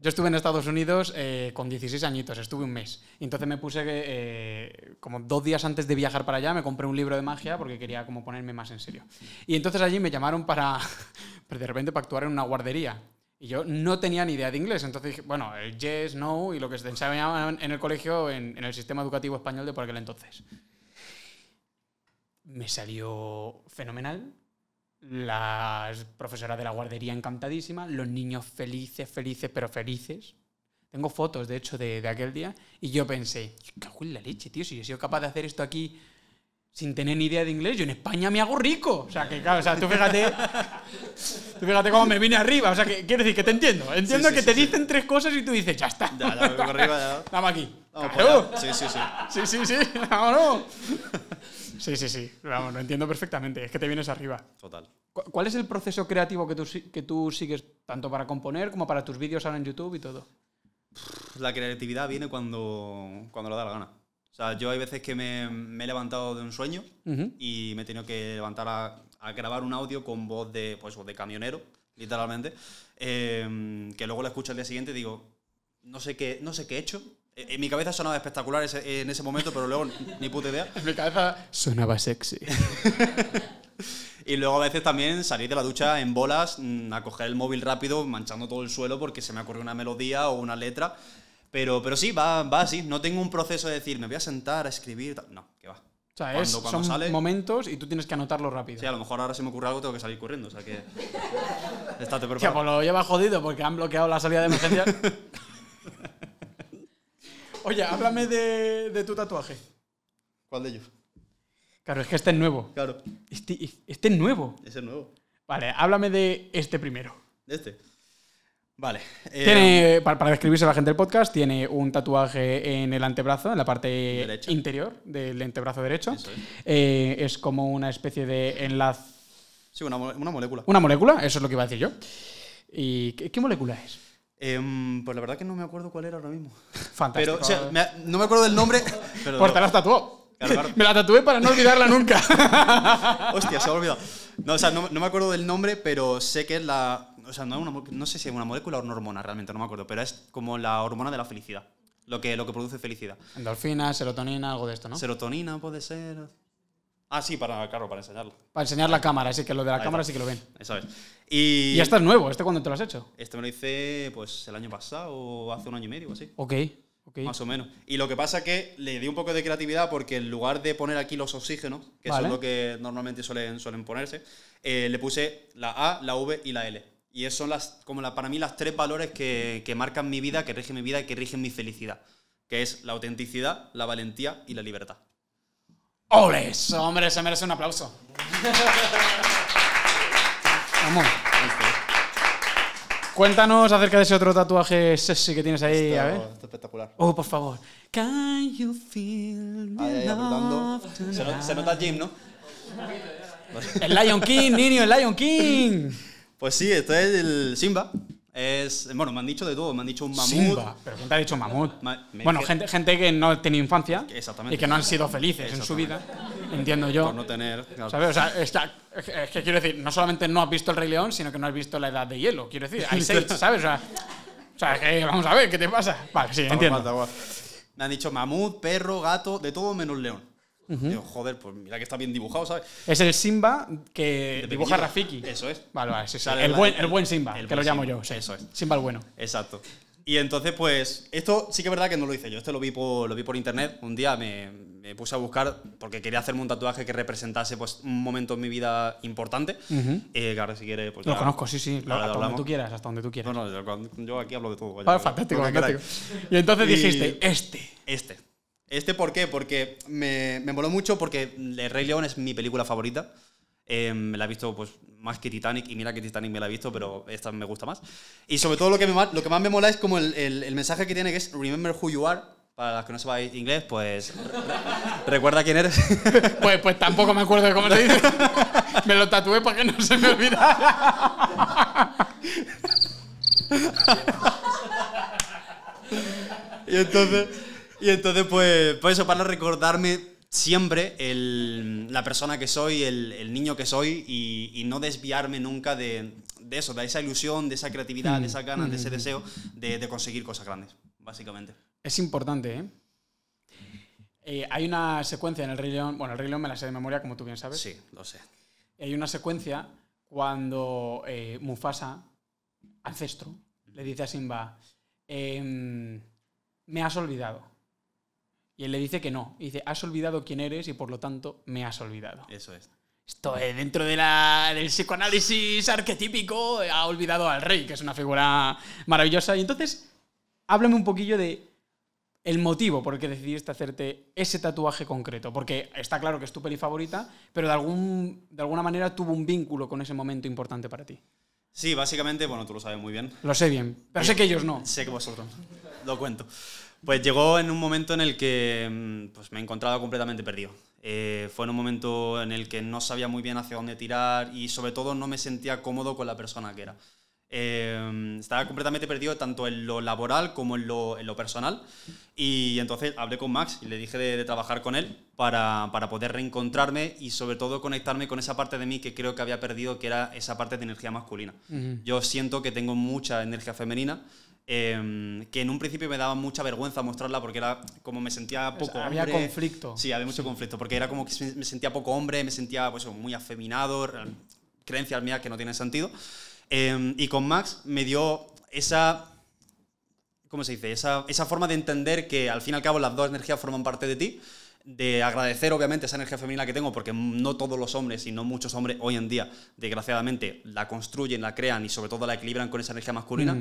Yo estuve en Estados Unidos eh, con 16 añitos, estuve un mes. Y entonces me puse, eh, como dos días antes de viajar para allá, me compré un libro de magia porque quería como ponerme más en serio. Y entonces allí me llamaron para, de repente, para actuar en una guardería. Y yo no tenía ni idea de inglés. Entonces bueno, el yes, no y lo que se enseñaba en el colegio, en, en el sistema educativo español de por aquel entonces me salió fenomenal. La profesora de la guardería encantadísima, los niños felices, felices, pero felices. Tengo fotos, de hecho, de, de aquel día. Y yo pensé, cago en la leche, tío, si yo he sido capaz de hacer esto aquí sin tener ni idea de inglés, yo en España me hago rico. O sea, que claro, o sea, tú fíjate, tú fíjate cómo me vine arriba. O sea, que quiero decir que te entiendo. Entiendo sí, que te sí. dicen tres cosas y tú dices, ya está. Ya, ya me vengo arriba, ya. Dame aquí. Vamos Claro. Sí, sí, sí. Sí, sí, sí, vámonos. Sí, sí, sí, vamos, lo entiendo perfectamente, es que te vienes arriba. Total. ¿Cu- ¿Cuál es el proceso creativo que tú, que tú sigues tanto para componer como para tus vídeos ahora en YouTube y todo? La creatividad viene cuando, cuando le da la gana. O sea, yo hay veces que me, me he levantado de un sueño Ujú. y me he tenido que levantar a, a grabar un audio con voz de, pues, de camionero, literalmente, eh, que luego lo escucho al día siguiente y digo, no sé qué, no sé qué he hecho. Eh, En mi cabeza sonaba espectacular ese- en ese momento, pero luego ni puta idea. En mi cabeza sonaba sexy. Y luego a veces también salir de la ducha en bolas, mm, a coger el móvil rápido, manchando todo el suelo porque se me ocurrió una melodía o una letra. Pero, pero sí, va, va así. No tengo un proceso de decir, me voy a sentar a escribir. tal. No, que va. O sea, es- Cuando- cuando son sale- momentos y tú tienes que anotarlo rápido. Sí, a lo mejor ahora se me ocurre algo, tengo que salir corriendo. O sea que. Estate preparado. pues lo lleva jodido porque han bloqueado la salida de emergencia. Oye, háblame de, de tu tatuaje. ¿Cuál de ellos? Claro, es que este es nuevo. Claro, Este, este es nuevo. ese es nuevo. Vale, háblame de este primero. Este. Vale. eh, Tiene, para, para describirse a la gente del podcast, tiene un tatuaje en el antebrazo, en la parte Derecha. interior del antebrazo derecho. Es. Eh, es como una especie de enlace. Sí, una, una molécula. Una molécula, eso es lo que iba a decir yo. ¿Y qué, qué molécula es? Em, pues la verdad que no me acuerdo cuál era ahora mismo. Fantástico. Pero, o sea, me no me acuerdo del nombre. Pero te la claro. Me la tatué para no olvidarla nunca. Hostia, se ha olvidado. No, o sea, no, no me acuerdo del nombre, pero sé que es la. O sea, no, es una no sé si es una molécula o una hormona realmente, no me acuerdo, pero es como la hormona de la felicidad. Lo que, lo que produce felicidad. Endorfina, serotonina, algo de esto, ¿no? Serotonina puede ser. Ah, sí, para, claro, para enseñarlo. Para enseñar la cámara, así que lo de la Ahí cámara está. sí que lo ven. Y, Y este es nuevo, ¿este cuándo te lo has hecho? este me lo hice pues el año pasado o hace un año y medio o así. Ok, ok. Más o menos. Y lo que pasa es que le di un poco de creatividad porque en lugar de poner aquí los oxígenos, que Vale. son lo que normalmente suelen, suelen ponerse, eh, le puse la A, la V y la L. Y esos son las, como la, para mí las tres valores que, que marcan mi vida, que rigen mi vida y que rigen mi felicidad. Que es la autenticidad, la valentía y la libertad. ¡Ole! Eso, hombre, se merece un aplauso. Vamos. Cuéntanos acerca de ese otro tatuaje sexy que tienes ahí, a ver. Está espectacular. Oh, por favor. Can you feel the Ahí, love Se, no- se nota Jim, ¿no? El Lion King, niño, el Lion King. Pues sí, esto es el Simba. Es, bueno, me han dicho de todo. Me han dicho un mamut. Simba. ¿Pero quién te ha dicho mamut? Ma- me bueno, gente, gente que no tenido infancia Exactamente. y que no han sido felices en su vida, entiendo yo. Por no tener. claro. ¿Sabes? O sea, es que, es que quiero decir, no solamente no has visto El Rey León, sino que no has visto La Edad de Hielo. Quiero decir, hay seis, ¿sabes? O sea, o sea, que vamos a ver, ¿qué te pasa? Vale, sí, entiendo. Me han dicho mamut, perro, gato, de todo menos león. Digo, joder, pues mira que está bien dibujado, ¿sabes? Es el Simba que De dibuja. Rafiki. Eso es. Vale, vale, sí, sí. El la- buen, el buen Simba, el que lo buen llamo Simba, yo. sí. eso es. Simba el bueno. Exacto. Y entonces, pues, esto sí que es verdad que no lo hice yo. Esto lo vi por, lo vi por internet. Un día me, me puse a buscar porque quería hacerme un tatuaje que representase pues, un momento en mi vida importante. Eh, que ahora si quieres, pues. Lo ya- conozco, sí, sí. ahora hasta donde hablamos. tú quieras, hasta donde tú quieras. No, no, yo, aquí hablo de todo. vaya, Vale, lo- fantástico, lo fantástico. Y entonces Y- dijiste, este. Este. ¿Este por qué? Porque me, me moló mucho porque El Rey León es mi película favorita. Eh, me la he visto pues, más que Titanic, y mira que Titanic me la he visto, pero esta me gusta más. Y sobre todo lo que, me, lo que más me mola es como el, el- el mensaje que tiene, que es Remember who you are. Para las que no sepáis inglés, pues re- recuerda quién eres. Pues, pues tampoco me acuerdo de cómo se dice. me lo tatué para que no se me olvidara. y entonces, y entonces pues, pues eso, para recordarme siempre el- la persona que soy, el, el niño que soy y, y no desviarme nunca de, de eso, de esa ilusión, de esa creatividad, de esas ganas, de ese deseo de, de conseguir cosas grandes, básicamente. Es importante, ¿eh? Eh, Hay una secuencia en El Rey León. Bueno, El Rey León me la sé de memoria, como tú bien sabes. Sí, lo sé. Hay una secuencia cuando eh, Mufasa, ancestro, le dice a Simba: em, Me has olvidado. Y él le dice que no. Y dice: Has olvidado quién eres y por lo tanto me has olvidado. Eso es. Esto eh, dentro de la- del psicoanálisis arquetípico ha olvidado al rey, que es una figura maravillosa. Y entonces, háblame un poquillo de el motivo por el que decidiste hacerte ese tatuaje concreto. Porque está claro que es tu peli favorita, pero de, algún, de alguna manera tuvo un vínculo con ese momento importante para ti. Sí, básicamente, bueno, tú lo sabes muy bien. Lo sé bien, pero sé que ellos no. Sé que vosotros. Lo cuento. Pues llegó en un momento en el que mm, pues, me encontraba completamente perdido. Eh, fue en un momento en el que no sabía muy bien hacia dónde tirar y sobre todo no me sentía cómodo con la persona que era. Eh, estaba completamente perdido tanto en lo laboral como en lo, en lo personal y entonces hablé con Max y le dije de, de trabajar con él para, para poder reencontrarme y sobre todo conectarme con esa parte de mí que creo que había perdido, que era esa parte de energía masculina. Yo siento que tengo mucha energía femenina, eh, que en un principio me daba mucha vergüenza mostrarla porque era como me sentía poco había hombre. conflicto. Sí, había mucho conflicto, porque era como que me sentía poco hombre, me sentía pues, muy afeminado, re- creencias mías que no tienen sentido. Eh, y con Max me dio esa ¿cómo se dice? Esa, esa forma de entender que al fin y al cabo las dos energías forman parte de ti, de agradecer obviamente esa energía femenina que tengo, porque no todos los hombres y no muchos hombres hoy en día, desgraciadamente, la construyen, la crean y sobre todo la equilibran con esa energía masculina.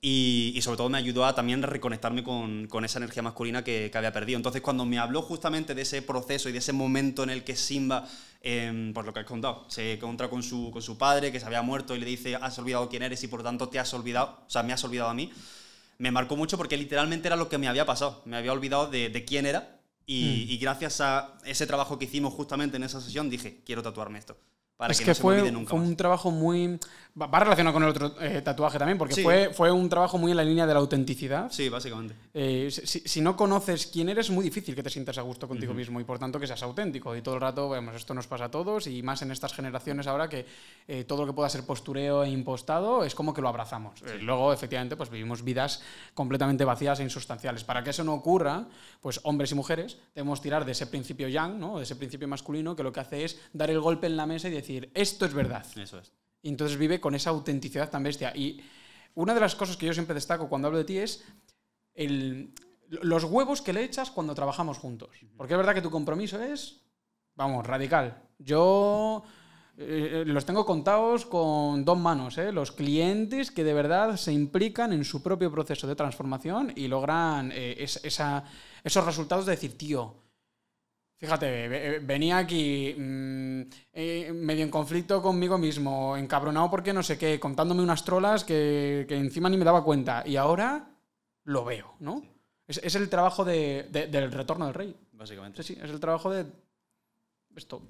Y, y sobre todo me ayudó a también reconectarme con, con esa energía masculina que, que había perdido. Entonces cuando me habló justamente de ese proceso y de ese momento en el que Simba, eh, pues lo que has contado, se encuentra con su, con su padre que se había muerto y le dice, has olvidado quién eres y por tanto te has olvidado, o sea, me has olvidado a mí me marcó mucho porque literalmente era lo que me había pasado. Me había olvidado de, de quién era y, Mm. y gracias a ese trabajo que hicimos justamente en esa sesión dije, quiero tatuarme esto. Para es que, que, no se me fue, olvide nunca fue más. un trabajo muy... Va relacionado con el otro eh, tatuaje también, porque Sí. fue, fue un trabajo muy en la línea de la autenticidad. Sí, básicamente. Eh, si, si- si no conoces quién eres, es muy difícil que te sientas a gusto contigo mismo y por tanto que seas auténtico. Y todo el rato, vemos, esto nos pasa a todos y más en estas generaciones ahora que eh, todo lo que pueda ser postureo e impostado es como que lo abrazamos. Eh, luego, efectivamente, pues vivimos vidas completamente vacías e insustanciales. Para que eso no ocurra, pues hombres y mujeres debemos tirar de ese principio yang, ¿no? de ese principio masculino que lo que hace es dar el golpe en la mesa y decir, esto es verdad. Eso es. Y entonces vive con esa autenticidad tan bestia. Y una de las cosas que yo siempre destaco cuando hablo de ti es el- los huevos que le echas cuando trabajamos juntos. Porque es verdad que tu compromiso es, vamos, radical. Yo eh, los tengo contados con dos manos, ¿eh? los clientes que de verdad se implican en su propio proceso de transformación y logran eh, es- esa- esos resultados de decir, tío, Fíjate, ve- venía aquí mm, eh, medio en conflicto conmigo mismo, encabronado porque no sé qué, contándome unas trolas que, que encima ni me daba cuenta. Y ahora lo veo, ¿no? Es, es el trabajo de- de- del retorno del rey. Básicamente. Sí, sí, es el trabajo de esto.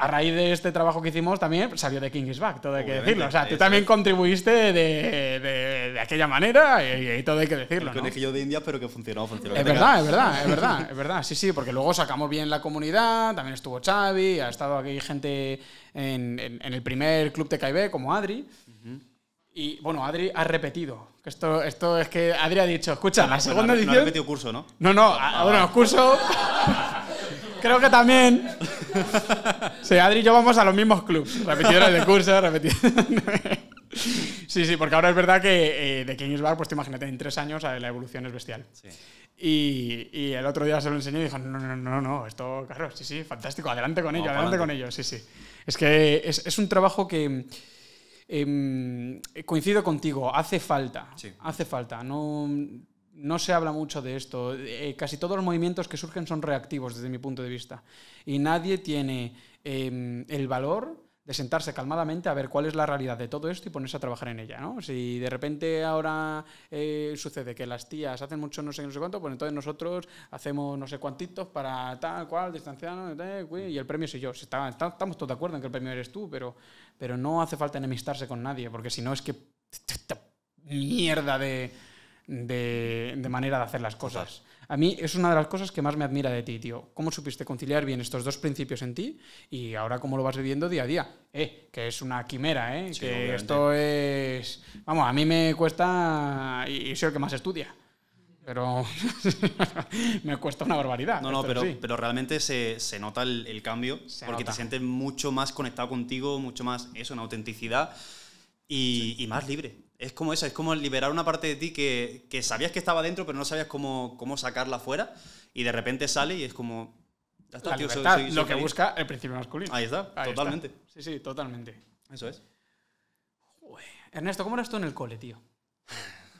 A raíz de este trabajo que hicimos también salió de King is Back, todo hay que Obviamente, decirlo. O sea, tú también es. contribuiste de, de- de aquella manera y, y todo hay que decirlo. El ¿no? conejillo de India, pero que funcionó, funcionó. Es verdad, es verdad, es verdad, es verdad. Sí, sí, porque luego sacamos bien la comunidad, también estuvo Xavi, ha estado aquí gente en, en- en el primer club de KIB como Adri. Y bueno, Adri ha repetido. Esto, esto es que Adri ha dicho, escucha, la Pues no, segunda no ha edición. repetido curso, ¿no? No, no, a- bueno, curso. Creo que también. Sí, Adri y yo vamos a los mismos clubs. Repetidores de curso, repetidores. Sí, sí, porque ahora es verdad que eh, de Kings Bar, pues te imagínate, en tres años eh, la evolución es bestial. Sí. Y, y el otro día se lo enseñé y dijo, no, no, no, no, esto, claro, sí, sí, fantástico, adelante con ello, adelante con ello, sí, sí. Es que es, es un trabajo que em, coincido contigo, hace falta, Sí. hace falta, no, no se habla mucho de esto. Eh, casi todos los movimientos que surgen son reactivos desde mi punto de vista. Y nadie tiene em, el valor de sentarse calmadamente a ver cuál es la realidad de todo esto y ponerse a trabajar en ella, ¿no? Si de repente ahora eh, sucede que las tías hacen mucho no sé no sé cuánto, pues entonces nosotros hacemos no sé cuantitos para tal cual, distanciarnos, tal, cuí, y el premio soy yo. Está- está- estamos todos de acuerdo en que el premio eres tú, pero, pero no hace falta enemistarse con nadie, porque si no es que esta mierda de, de, de manera de hacer las cosas. A mí es una de las cosas que más me admira de ti, tío. ¿Cómo supiste conciliar bien estos dos principios en ti y ahora cómo lo vas viviendo día a día? Eh, que es una quimera, ¿eh? Sí, que obviamente. esto es... Vamos, a mí me cuesta... Y soy el que más estudia. Pero me cuesta una barbaridad. No, no, pero, sí. pero realmente se, se nota el, el cambio Se porque nota. te sientes mucho más conectado contigo, mucho más eso, en autenticidad y, y más libre. Es como eso, es como liberar una parte de ti que, que sabías que estaba dentro, pero no sabías cómo, cómo sacarla fuera y de repente sale y es como. Ya está, La tío, soy- libertad, soy- soy lo que busca el principio masculino. Ahí está, Ahí totalmente. Sí, sí, totalmente. Eso es. Ernesto, ¿cómo eras tú en el cole, tío?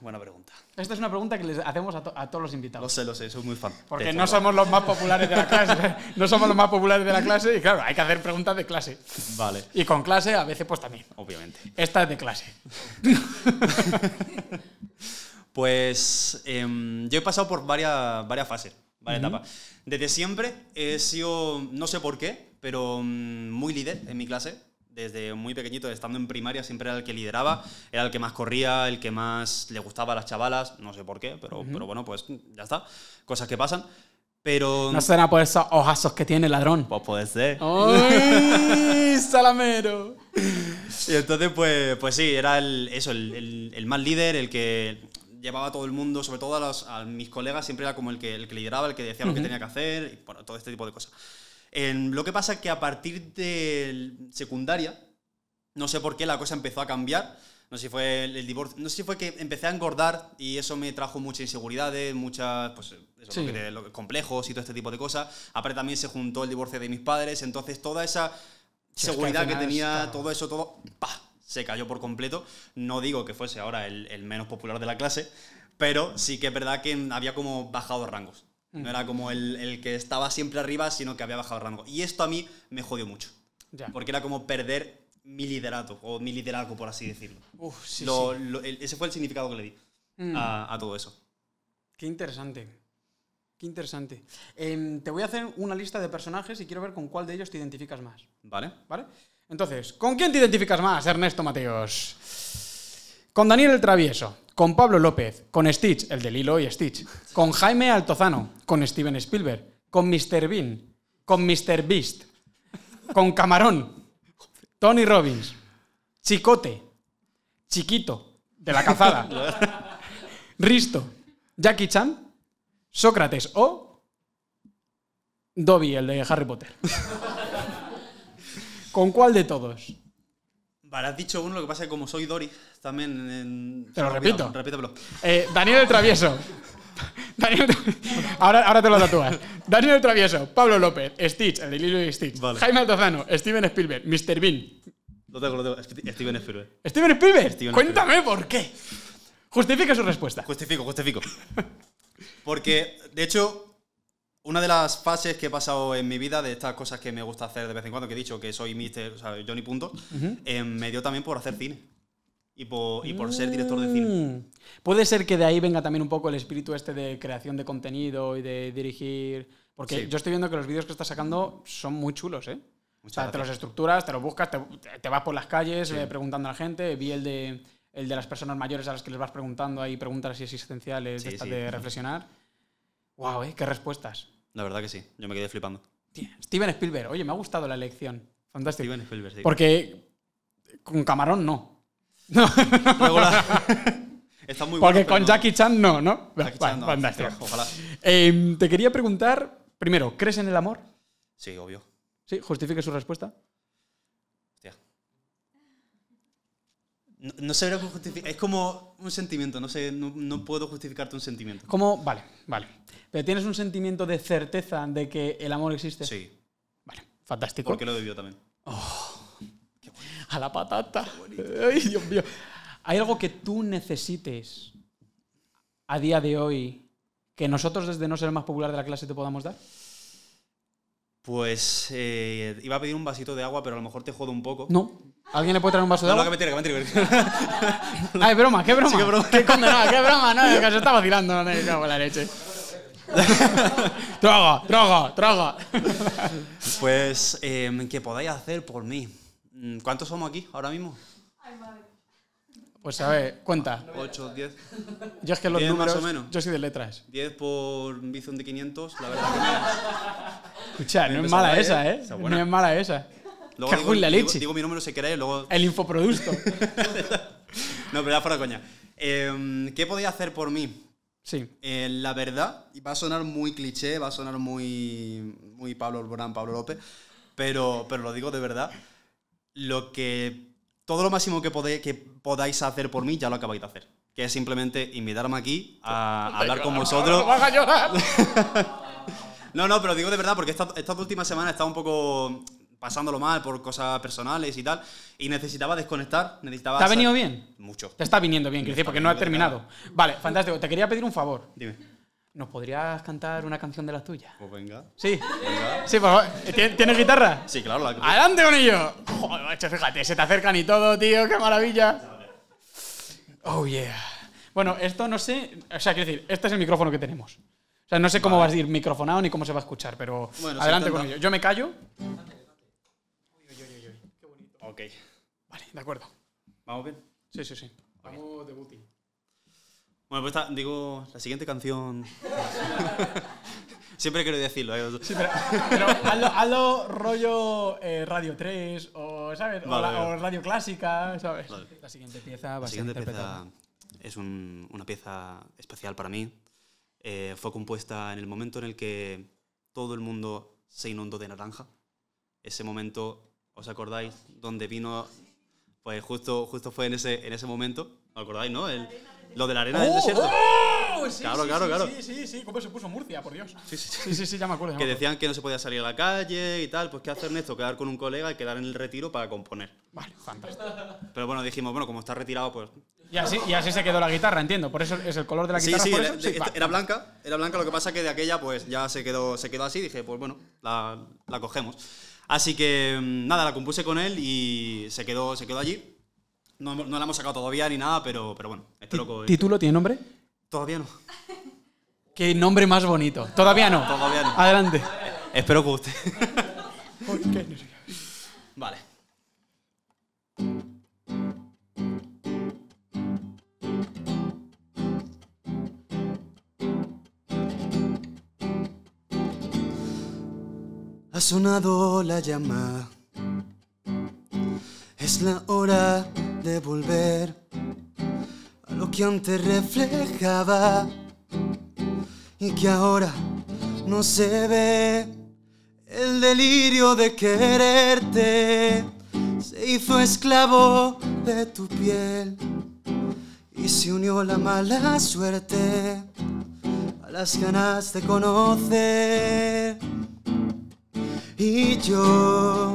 Buena pregunta. Esta es una pregunta que les hacemos a, to- a todos los Lo invitados. sé, lo sé, soy muy fan. Porque no somos los más populares de la clase. no somos los más populares de la clase y claro, hay que hacer preguntas de clase. Vale, Y con clase a veces pues también. obviamente. Esta es de clase. Pues em, yo he pasado por varias, varias fases, varias etapas. Desde siempre he sido, no sé por qué, pero mm, muy líder en mi clase. Desde muy pequeñito, estando en primaria, siempre era el que lideraba, era el que más corría, el que más le gustaba a las chavalas, no sé por qué, pero, pero bueno, pues ya está, cosas que pasan. Pero... No será por esos ojazos que tiene el ladrón. Pues puede ser. ¡Ay! ¡Salamero! Y entonces, pues, pues sí, era el, eso, el, el- el más líder, el que llevaba a todo el mundo, sobre todo a, los- a mis colegas, siempre era como el que, el que lideraba, el que decía lo que tenía que hacer, y bueno, todo este tipo de cosas. En- lo que pasa es que a partir de secundaria, no sé por qué la cosa empezó a cambiar. No sé si fue el, el divorcio, no sé si fue que empecé a engordar y eso me trajo muchas inseguridades, muchas pues, eso, Sí. lo que te- lo complejos y todo este tipo de cosas. Aparte también se juntó el divorcio de mis padres, entonces toda esa es que seguridad que, tenía, claro. todo eso, todo, ¡pah! se cayó por completo. No digo que fuese ahora el, el menos popular de la clase, pero sí que es verdad que había como bajado rangos. No era como el, el que estaba siempre arriba, sino que había bajado rango. Y esto a mí me jodió mucho. Ya. Porque era como perder mi liderato, o mi liderazgo, por así decirlo. Uf, sí, Lo- sí. lo- el- ese fue el significado que le di Mm. a, a todo eso. Qué interesante. Qué interesante. Em, te voy a hacer una lista de personajes y quiero ver con cuál de ellos te identificas más. ¿Vale? ¿Vale? Entonces, ¿con quién te identificas más, Ernesto Mateos? Con Daniel el Travieso, con Pablo López, con Stitch, el de Lilo y Stitch, con Jaime Altozano, con Steven Spielberg, con Mr. Bean, con Mr. Beast, con Camarón, Tony Robbins, Chicote, Chiquito, de la cazada, Risto, Jackie Chan, Sócrates o Dobby, el de Harry Potter. ¿Con cuál de todos? Vale, has dicho uno, lo que pasa es que como soy Dory, también... en- Te lo repito. Repítemelo. Eh, Daniel el Travieso. Daniel- ahora, ahora te lo tatúas. Daniel el Travieso, Pablo López, Stitch, el de Lilo y Stitch, Vale. Jaime Altozano, Steven Spielberg, Mr. Bean. Lo tengo, lo tengo. St- Steven Spielberg. ¿Steven Spielberg? Steven Cuéntame por qué. Justifique su respuesta. Justifico, justifico. Porque, de hecho, una de las fases que he pasado en mi vida, de estas cosas que me gusta hacer de vez en cuando, que he dicho que soy Mr. o sea, Johnny Punto, eh, me dio también por hacer cine. Y por, y por ser director de cine. Mm. Puede ser que de ahí venga también un poco el espíritu este de creación de contenido y de dirigir. Porque Sí. yo estoy viendo que los vídeos que estás sacando son muy chulos, ¿eh? O Muchas sea, te los estructuras, te los buscas, te, te vas por las calles eh, preguntando a la gente. Vi el de, el de las personas mayores a las que les vas preguntando ahí preguntas así existenciales sí. de reflexionar. ¡Wow! ¿eh? ¡Qué respuestas! La verdad que sí, yo me quedé flipando. Steven Spielberg, oye, me ha gustado la elección. Fantástico. Steven Spielberg, sí. Porque con Camarón no. Está muy Porque bueno, con no. Jackie Chan no, ¿no? Jackie Chan no, fantástico. Ojalá. Eh, te quería preguntar, primero, ¿crees en el amor? Sí, obvio. Sí, justifique su respuesta. Hostia. No, no sé cómo justificar. Es como un sentimiento, no sé, no, no puedo justificarte un sentimiento. ¿Cómo? Vale, vale. ¿Pero tienes un sentimiento de certeza de que el amor existe? Sí, Vale, fantástico. porque lo vivido también. A la patata. Ay, Dios mío. ¿Hay algo que tú necesites a día de hoy que nosotros desde no ser el más popular de la clase te podamos dar? Pues eh, iba a pedir un vasito de agua, pero a lo mejor te jodo un poco. No. ¿Alguien le puede traer un vaso de No, no, agua? que me tire, que me tire. Ay, broma, qué broma. Sí, qué broma. Qué condenado, qué broma, no, que se está vacilando, no cago en la leche. traga, traga, traga. Pues, eh, ¿qué podáis hacer por mí? Mm, ¿Cuántos somos aquí ahora mismo? Pues a ver, cuenta. 8, 10. Yo es que los Diez más números. o menos. Yo soy de letras. 10 por Bizum de 500, la verdad que me... Escucha, no es mala esa. ¿eh? No es mala esa. Luego digo, la digo- leche. digo mi número si queréis, luego... El infoproducto. No, pero ya fuera coña. Eh, ¿Qué podéis hacer por mí? Sí. Eh, la verdad, y va a sonar muy cliché, va a sonar muy, muy Pablo Alborán, Pablo López, pero, pero lo digo de verdad. Lo que. Todo lo máximo que, podéis, que podáis hacer por mí ya lo acabáis de hacer. Que es simplemente invitarme aquí a hablar con vosotros. ¡Vas a llorar! No, no, pero digo de verdad porque esta- estas últimas semanas he estado un poco pasándolo mal por cosas personales y tal. Y necesitaba desconectar. Necesitaba ¿Te ha venido bien? Mucho. Te está viniendo bien, quiero decir, porque no ha viniendo de terminado. Vale, fantástico. Te quería pedir un favor. Dime. ¿Nos podrías cantar una canción de las tuyas? Pues venga. Sí. Sí, por favor. ¿Tien- ¿Tienes guitarra? Sí, claro. La... ¡Adelante con ello! Joder, macho, fíjate, se te acercan y todo, tío, qué maravilla. Oh, yeah. Bueno, esto no sé. O sea, quiero decir, este es el micrófono que tenemos. O sea, no sé cómo va a ir microfonado ni cómo se va a escuchar, pero Bueno, adelante con ello. Yo me callo. Ok. Vale, de acuerdo. Vamos bien. Sí, sí, sí. Vamos de booty. Bueno, pues esta- digo, la siguiente canción. Siempre quiero decirlo, ¿eh? Sí, pero, pero hazlo, hazlo rollo eh, Radio 3 o, ¿sabes? O, Vale, la- vale. o Radio Clásica, ¿sabes? Vale. La siguiente pieza va La a ser siguiente pieza es un- una pieza especial para mí. Eh, fue compuesta en el momento en el que todo el mundo se inundó de naranja. Ese momento, ¿os acordáis? Donde vino, pues justo, justo fue en ese, en ese momento, ¿os acordáis, no? El- lo de la arena del ¡Oh! desierto. ¡Oh! Sí, Claro, sí, claro, sí, claro. Sí, sí, sí. ¿Cómo se puso Murcia, por Dios? Sí, sí, sí. Sí, sí, sí, ya me acuerdo. ya Que me acuerdo. decían que no se podía salir a la calle y tal. Pues, ¿qué hacer, Néstor? Quedar con un colega y quedar en el retiro para componer. Vale, fantástico. Pero bueno, dijimos, bueno, como está retirado, pues Y así, y así se quedó la guitarra, entiendo. Por eso es el color de la Sí, guitarra. sí, por era, eso? Sí, era blanca, era blanca, lo que pasa que de aquella pues ya se quedó, se quedó así, dije, pues bueno, la, la cogemos. Así que mm, nada, la compuse con él y se quedó, se quedó allí. No, no la hemos sacado todavía ni nada, pero, pero bueno, espero que... ¿Título tiene nombre? Todavía no, Qué nombre más bonito. Todavía no. todavía no. Adelante. Espero que guste. Vale. Sonado la llama. Es la hora de volver a lo que antes reflejaba y que ahora no se ve. El delirio de quererte se hizo esclavo de tu piel y se unió la mala suerte a las ganas de conocer. Y yo,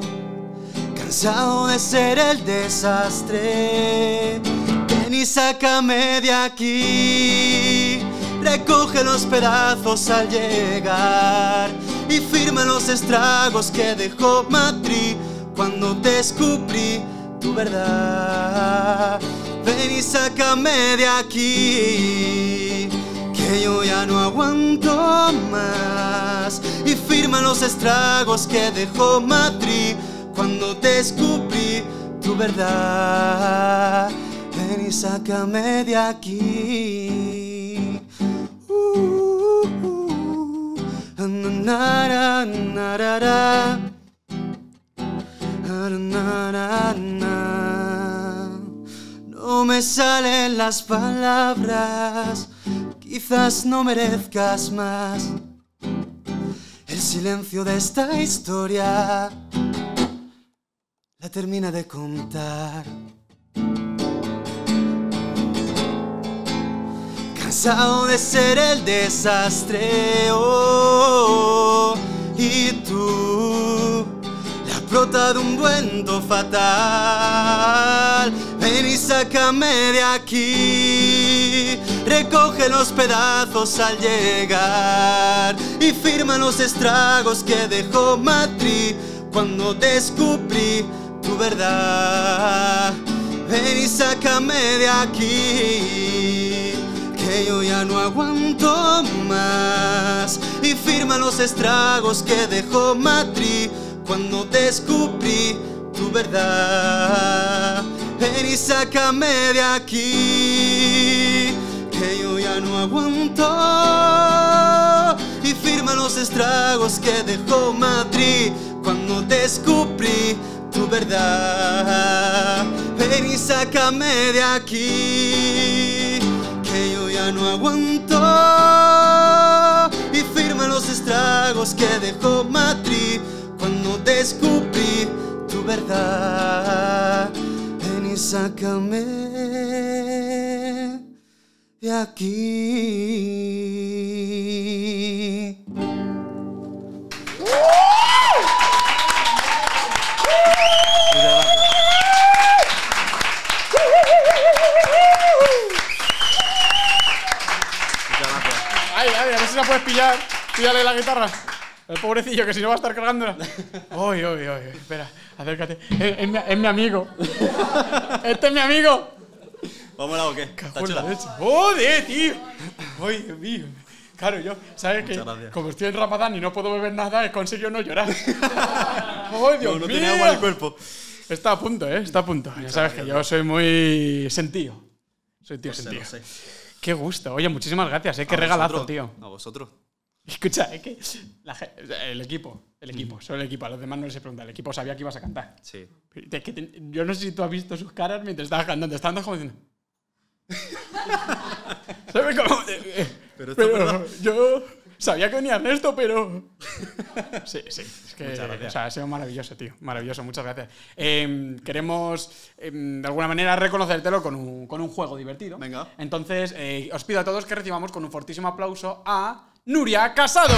cansado de ser el desastre, ven y sácame de aquí. Recoge los pedazos al llegar y firma los estragos que dejó Madrid cuando descubrí tu verdad. Ven y sácame de aquí, que yo ya no aguanto más. Y firma los estragos que dejó Madrid cuando descubrí tu verdad. Ven y sácame de aquí. No me salen las palabras, quizás no merezcas más. El silencio de esta historia la termina de contar. Cansado de ser el desastre oh, y tú la prota de un duendo fatal. Ven y sácame de aquí. Recoge los pedazos al llegar y firma los estragos que dejó Madrid cuando descubrí tu verdad. Ven y sácame de aquí, que yo ya no aguanto más. Y firma los estragos que dejó Madrid cuando descubrí tu verdad. Ven y sácame de aquí, que yo ya no aguanto. Y firma los estragos que dejó Madrid cuando descubrí tu verdad. Ven y sácame de aquí, que yo ya no aguanto. Y firma los estragos que dejó Madrid cuando descubrí tu verdad. Ven y sácame de aquí. Ay, ay, a ver si la puedes pillar. Píllale la guitarra. El pobrecillo, que si no va a estar cargándola. Uy, uy, uy. Espera, acércate. Es, es mi, es mi amigo. Este es mi amigo. ¿Vámonos o qué? ¿Está chula? ¡Joder, tío! ¡Ay, Dios mío! Claro, yo, ¿sabes qué? Como estoy en Ramadán y no puedo beber nada, he conseguido no llorar. ¡Ay, Dios No, no mío! tiene agua en el cuerpo. Está a punto, ¿eh? Está a punto. Ya sabes que yo soy muy sentido. Soy tío Lo sé, sentido. lo sé. Qué gusto. Oye, muchísimas gracias, ¿eh? Qué regalazo, vosotros, tío. A vosotros. Escucha, es que la el equipo, el equipo, solo el equipo, a los demás no les he preguntado. El equipo sabía que ibas a cantar. Sí. Es que te- yo no sé si tú has visto sus caras mientras estabas cantando. Estaban como diciendo. ¿Sabes cómo? Pero yo sabía que venía Ernesto, pero. Sí, sí. Es que Muchas gracias. o sea, ha sido maravilloso, tío. Maravilloso, muchas gracias. Eh, queremos, eh, de alguna manera, reconocértelo con un, con un juego divertido. Venga. Entonces, eh, os pido a todos que recibamos con un fortísimo aplauso a Nuria Casado.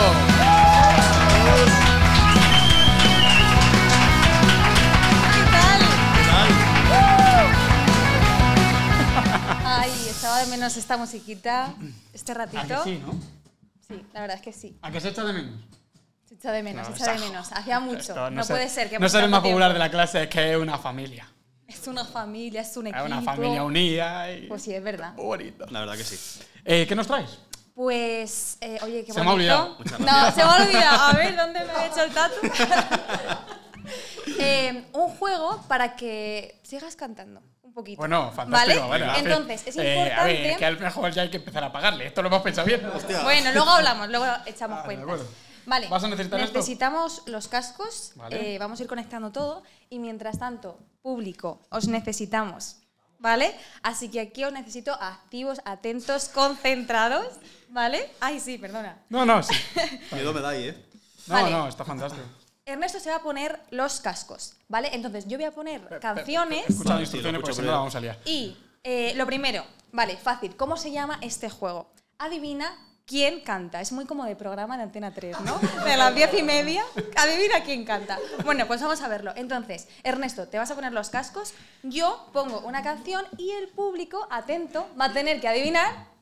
Ay, echaba de menos esta musiquita, este ¿A ratito. que sí, no? Sí, la verdad es que sí. ¿A que se echa de menos? Se echa de menos, No, se echa de menos. Hacía mucho. Esto no sé- puede ser que No ser el más popular de la clase, es que es una familia. Es una familia, es un Es equipo. una familia unida y. Pues sí, es verdad. Bonito. La verdad que sí. Eh, ¿Qué nos traes? Pues, eh, oye, qué Se me ha bonito. olvidado. No, se me ha olvidado. A ver, ¿dónde me he hecho el tatu? Eh, un juego para que sigas cantando poquito. Bueno, fantástico. ¿Vale? bueno, Entonces, es eh, importante. a ver, que al mejor ya hay que empezar a pagarle. Esto lo hemos pensado bien. Bueno, luego hablamos, luego echamos Ah, cuentas. Vale. ¿Vas a necesitar esto? Necesitamos los cascos, Vale. eh, vamos a ir conectando todo y mientras tanto, público, os necesitamos, ¿vale? Así que aquí os necesito activos, atentos, concentrados, ¿vale? Ay, sí, perdona. No, no, sí. Miedo me dais, ¿eh? No, Vale. no, está fantástico. Ernesto se va a poner los cascos, ¿vale? Entonces yo voy a poner canciones Escucha las instrucciones porque si no la vamos a liar. y eh, lo primero, vale, fácil, ¿cómo se llama este juego? Adivina quién canta. Es muy como de programa de Antena 3, ¿no? De las diez y media. Adivina quién canta. Bueno, pues vamos a verlo. Entonces, Ernesto, te vas a poner los cascos, yo pongo una canción y el público, atento, va a tener que adivinar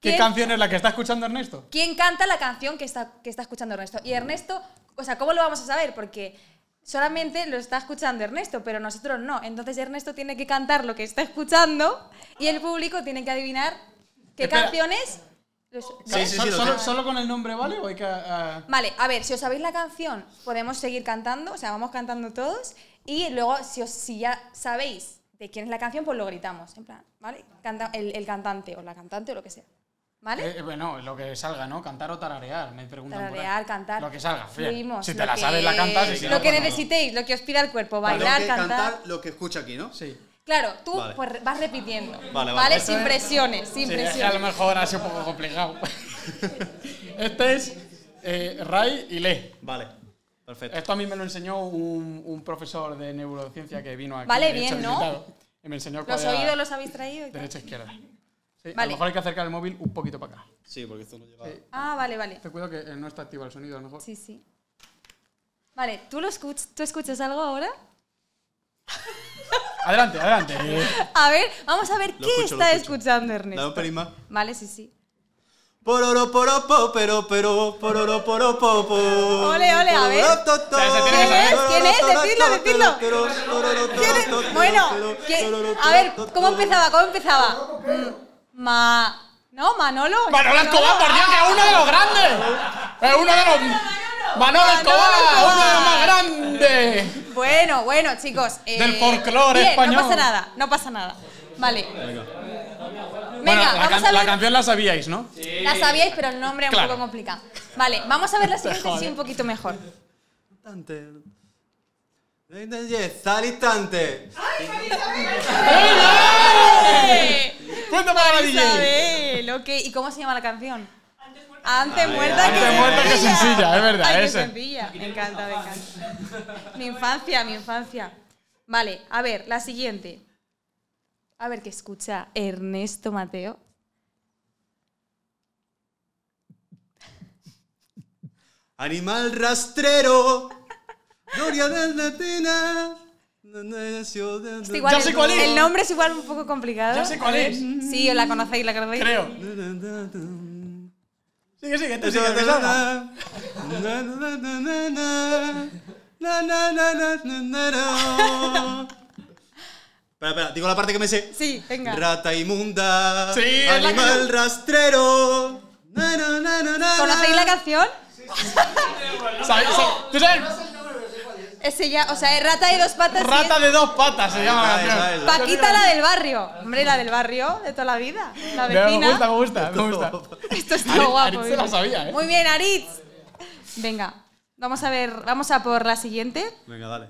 ¿Qué canción es la que está escuchando Ernesto? quién canta la canción que está, que está escuchando Ernesto. Y Ernesto, o sea, ¿cómo lo vamos a saber? Porque solamente lo está escuchando Ernesto, pero nosotros no. Entonces Ernesto tiene que cantar lo que está escuchando y el público tiene que adivinar qué Espera. canciones... los- Sí, sí, ¿Solo, sí, lo solo- sé. solo con el nombre vale o hay que.? ah, Vale, a ver, si os sabéis la canción, podemos seguir cantando, o sea, vamos cantando todos. Y luego, si, os, si ya sabéis de quién es la canción, pues lo gritamos. En plan, ¿vale? Canta, el, el cantante o la cantante o lo que sea. ¿Vale? eh, bueno, lo que salga, ¿no? Cantar o tararear, me preguntan. por ahí. Tararear, cantar. Lo que salga. Fluimos, Si te la que- sabes, la cantas. y si lo que pues no. necesitéis, lo que os pida el cuerpo, bailar, que cantar. cantar lo que escucha aquí, ¿no? Sí. Claro, tú Vale. pues vas repitiendo. Vale, vale. Sin presiones, sin Sí, es que a presiones. lo mejor ha sido un poco complicado. este es eh, Ray y Le. Vale, perfecto. Esto a mí me lo enseñó un, un profesor de neurociencia que vino aquí. Vale, bien, ¿no? Y me enseñó ¿Los oídos los habéis traído? y? Derecha izquierda. Sí, A Vale. lo mejor hay que acercar el móvil un poquito para acá. Sí, porque esto no llega. Sí. Ah, vale, vale. Te cuido que eh, no está activo el sonido, a lo mejor. Sí, sí. Vale, ¿tú, lo escuch ¿tú escuchas algo ahora? Adelante, adelante. Eh, A ver, vamos a ver Lo qué escucho, está escuchando Ernesto. un pelín más. Vale, sí, sí. Pororo, poro, po, pero, pero, pororo, poro, po, po. Ole, ole, a ver. ¿Quién es? ¿Quién es? Decidlo, decidlo. Bueno, pero, ¿qué- pororo, a ver, ¿cómo empezaba? ¿Cómo empezaba? Ma... ¿No? ¿Manolo? Manolo Escobar, por Dios, que es uno de los grandes. Es uno de los. Manolo Escobar, uno de los más grandes. Bueno, bueno, chicos. eh, Del folclore bien, español. No pasa nada, no pasa nada. Vale. Venga. Bueno, la, vamos can- a la ver. canción la sabíais, ¿no? La sabíais, pero el nombre es un poco complicado. Vale, vamos a ver la siguiente, sí, un poquito mejor. Instante. Yes, al instante. ¡Eh! Cuéntame a la DJ. Isabel, ok. ¿Y cómo se llama la canción? Antes muerta que Antes muerta que sencilla, es verdad, Ay, qué ese. sencilla. Me encanta, me encanta. Mi infancia, mi infancia. Vale, a ver, la siguiente. A ver qué escucha Ernesto Mateo. Animal rastrero. Gloria de la pena. Este igual Ya el, sé cuál es. el nombre es igual un poco complicado. Ya sé cuál es. Sí, os la conocéis, la conocéis. Creo. Sigue, sigue, te sigue, que salga. Espera, espera, digo la parte que me sé. Sí, venga. Rata inmunda. Sí, Animal rastrero. ¿Conocéis la canción? ¿Sabes- sabes- ¿Tú sabes? Ese ya, o sea, es rata de dos patas. Rata de dos patas se llama la canción. Paquita la del barrio. Hombre, la del barrio de toda la vida. La Me vecina. gusta, me gusta, me gusta. Esto está Aritz- guapo. Aritz se la sabía, ¿eh? Muy bien, Aritz. Venga, vamos a ver, vamos a por la siguiente. Venga, dale.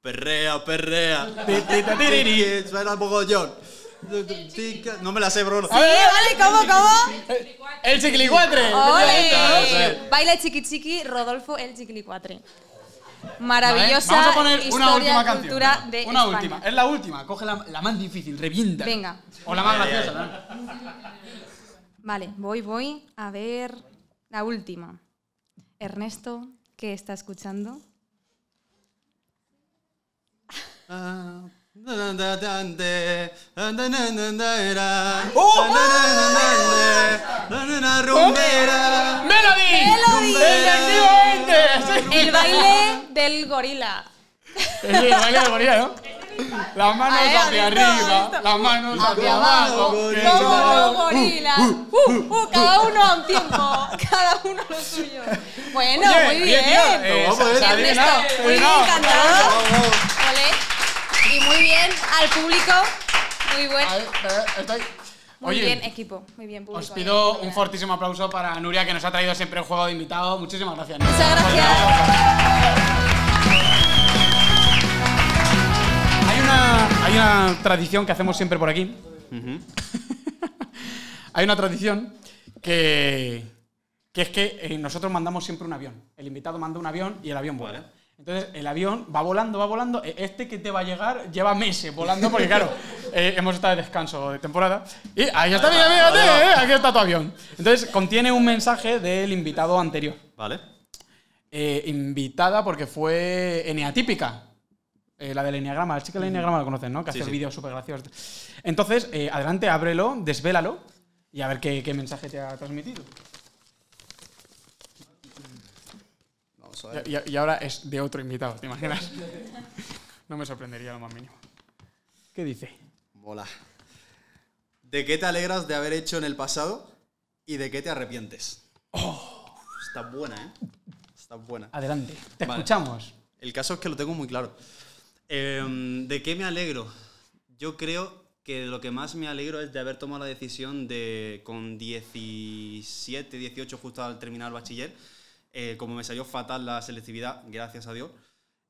Perrea, perrea. Suena mogollón. No me la sé, Bruno. Sí, vale, ¿cómo, cómo? El chiquilicuatre. ¡Ole! Baila chiqui chiqui, Rodolfo el chiquilicuatre. Maravillosa Vale, Vamos a poner una última canción. cultura venga. de una España. última. Es la última. Coge la, la más difícil. Revienta. Venga. O la más graciosa. ¿no? Vale, voy, voy a ver la última. Ernesto, ¿qué está escuchando? Ah, rumbera. ¡Melody! ¡Efectivamente! El baile del gorila. Sí, el baile de gorila, ¿no? Las manos Ahí, hacia ¿has visto? ¿Has arriba, las manos hacia abajo. gorila. Como los gorilas. Uh, uh, cada uno a un tiempo. Cada uno lo suyo. Bueno, Oye, muy oye, bien. tío, eh, Vamos, se- se ha adivinado, se muy bien adivinado. cantado. Y muy bien al público. Muy buen. A ver, eh, estoy- Muy Oye, bien, equipo. Muy bien, público. Os pido un fortísimo aplauso para Nuria, que nos ha traído siempre un juego de invitado. Muchísimas gracias. Nuria. Muchas gracias. Hay una, hay una tradición que hacemos siempre por aquí. hay una tradición que, que es que eh, nosotros mandamos siempre un avión. El invitado manda un avión y el avión vuela. Vale. Entonces, el avión va volando, va volando. E- Este que te va a llegar lleva meses volando porque, claro, eh, hemos estado de descanso de temporada. Y ahí está, mira, mira, mira, eh, aquí está tu avión. Entonces, contiene un mensaje del invitado anterior. Vale. Eh, invitada porque fue eneatípica. Eh, la del enneagrama, la chica del enneagrama la conocen, ¿no? Que Sí, hace sí. vídeos súper graciosos. Entonces, eh, adelante, ábrelo, desvélalo y a ver qué, qué mensaje te ha transmitido. A Y, ahora es de otro invitado, ¿te imaginas? no me sorprendería lo más mínimo. ¿Qué dice? Mola. ¿De qué te alegras de haber hecho en el pasado y de qué te arrepientes? Está buena, ¿eh? Está buena. Adelante, te Vale. escuchamos. El caso es que lo tengo muy claro. Em, ¿De qué me alegro? Yo creo que lo que más me alegro es de haber tomado la decisión de, con 17, 18, justo al terminar el bachiller, eh, como me salió fatal la selectividad, gracias a Dios,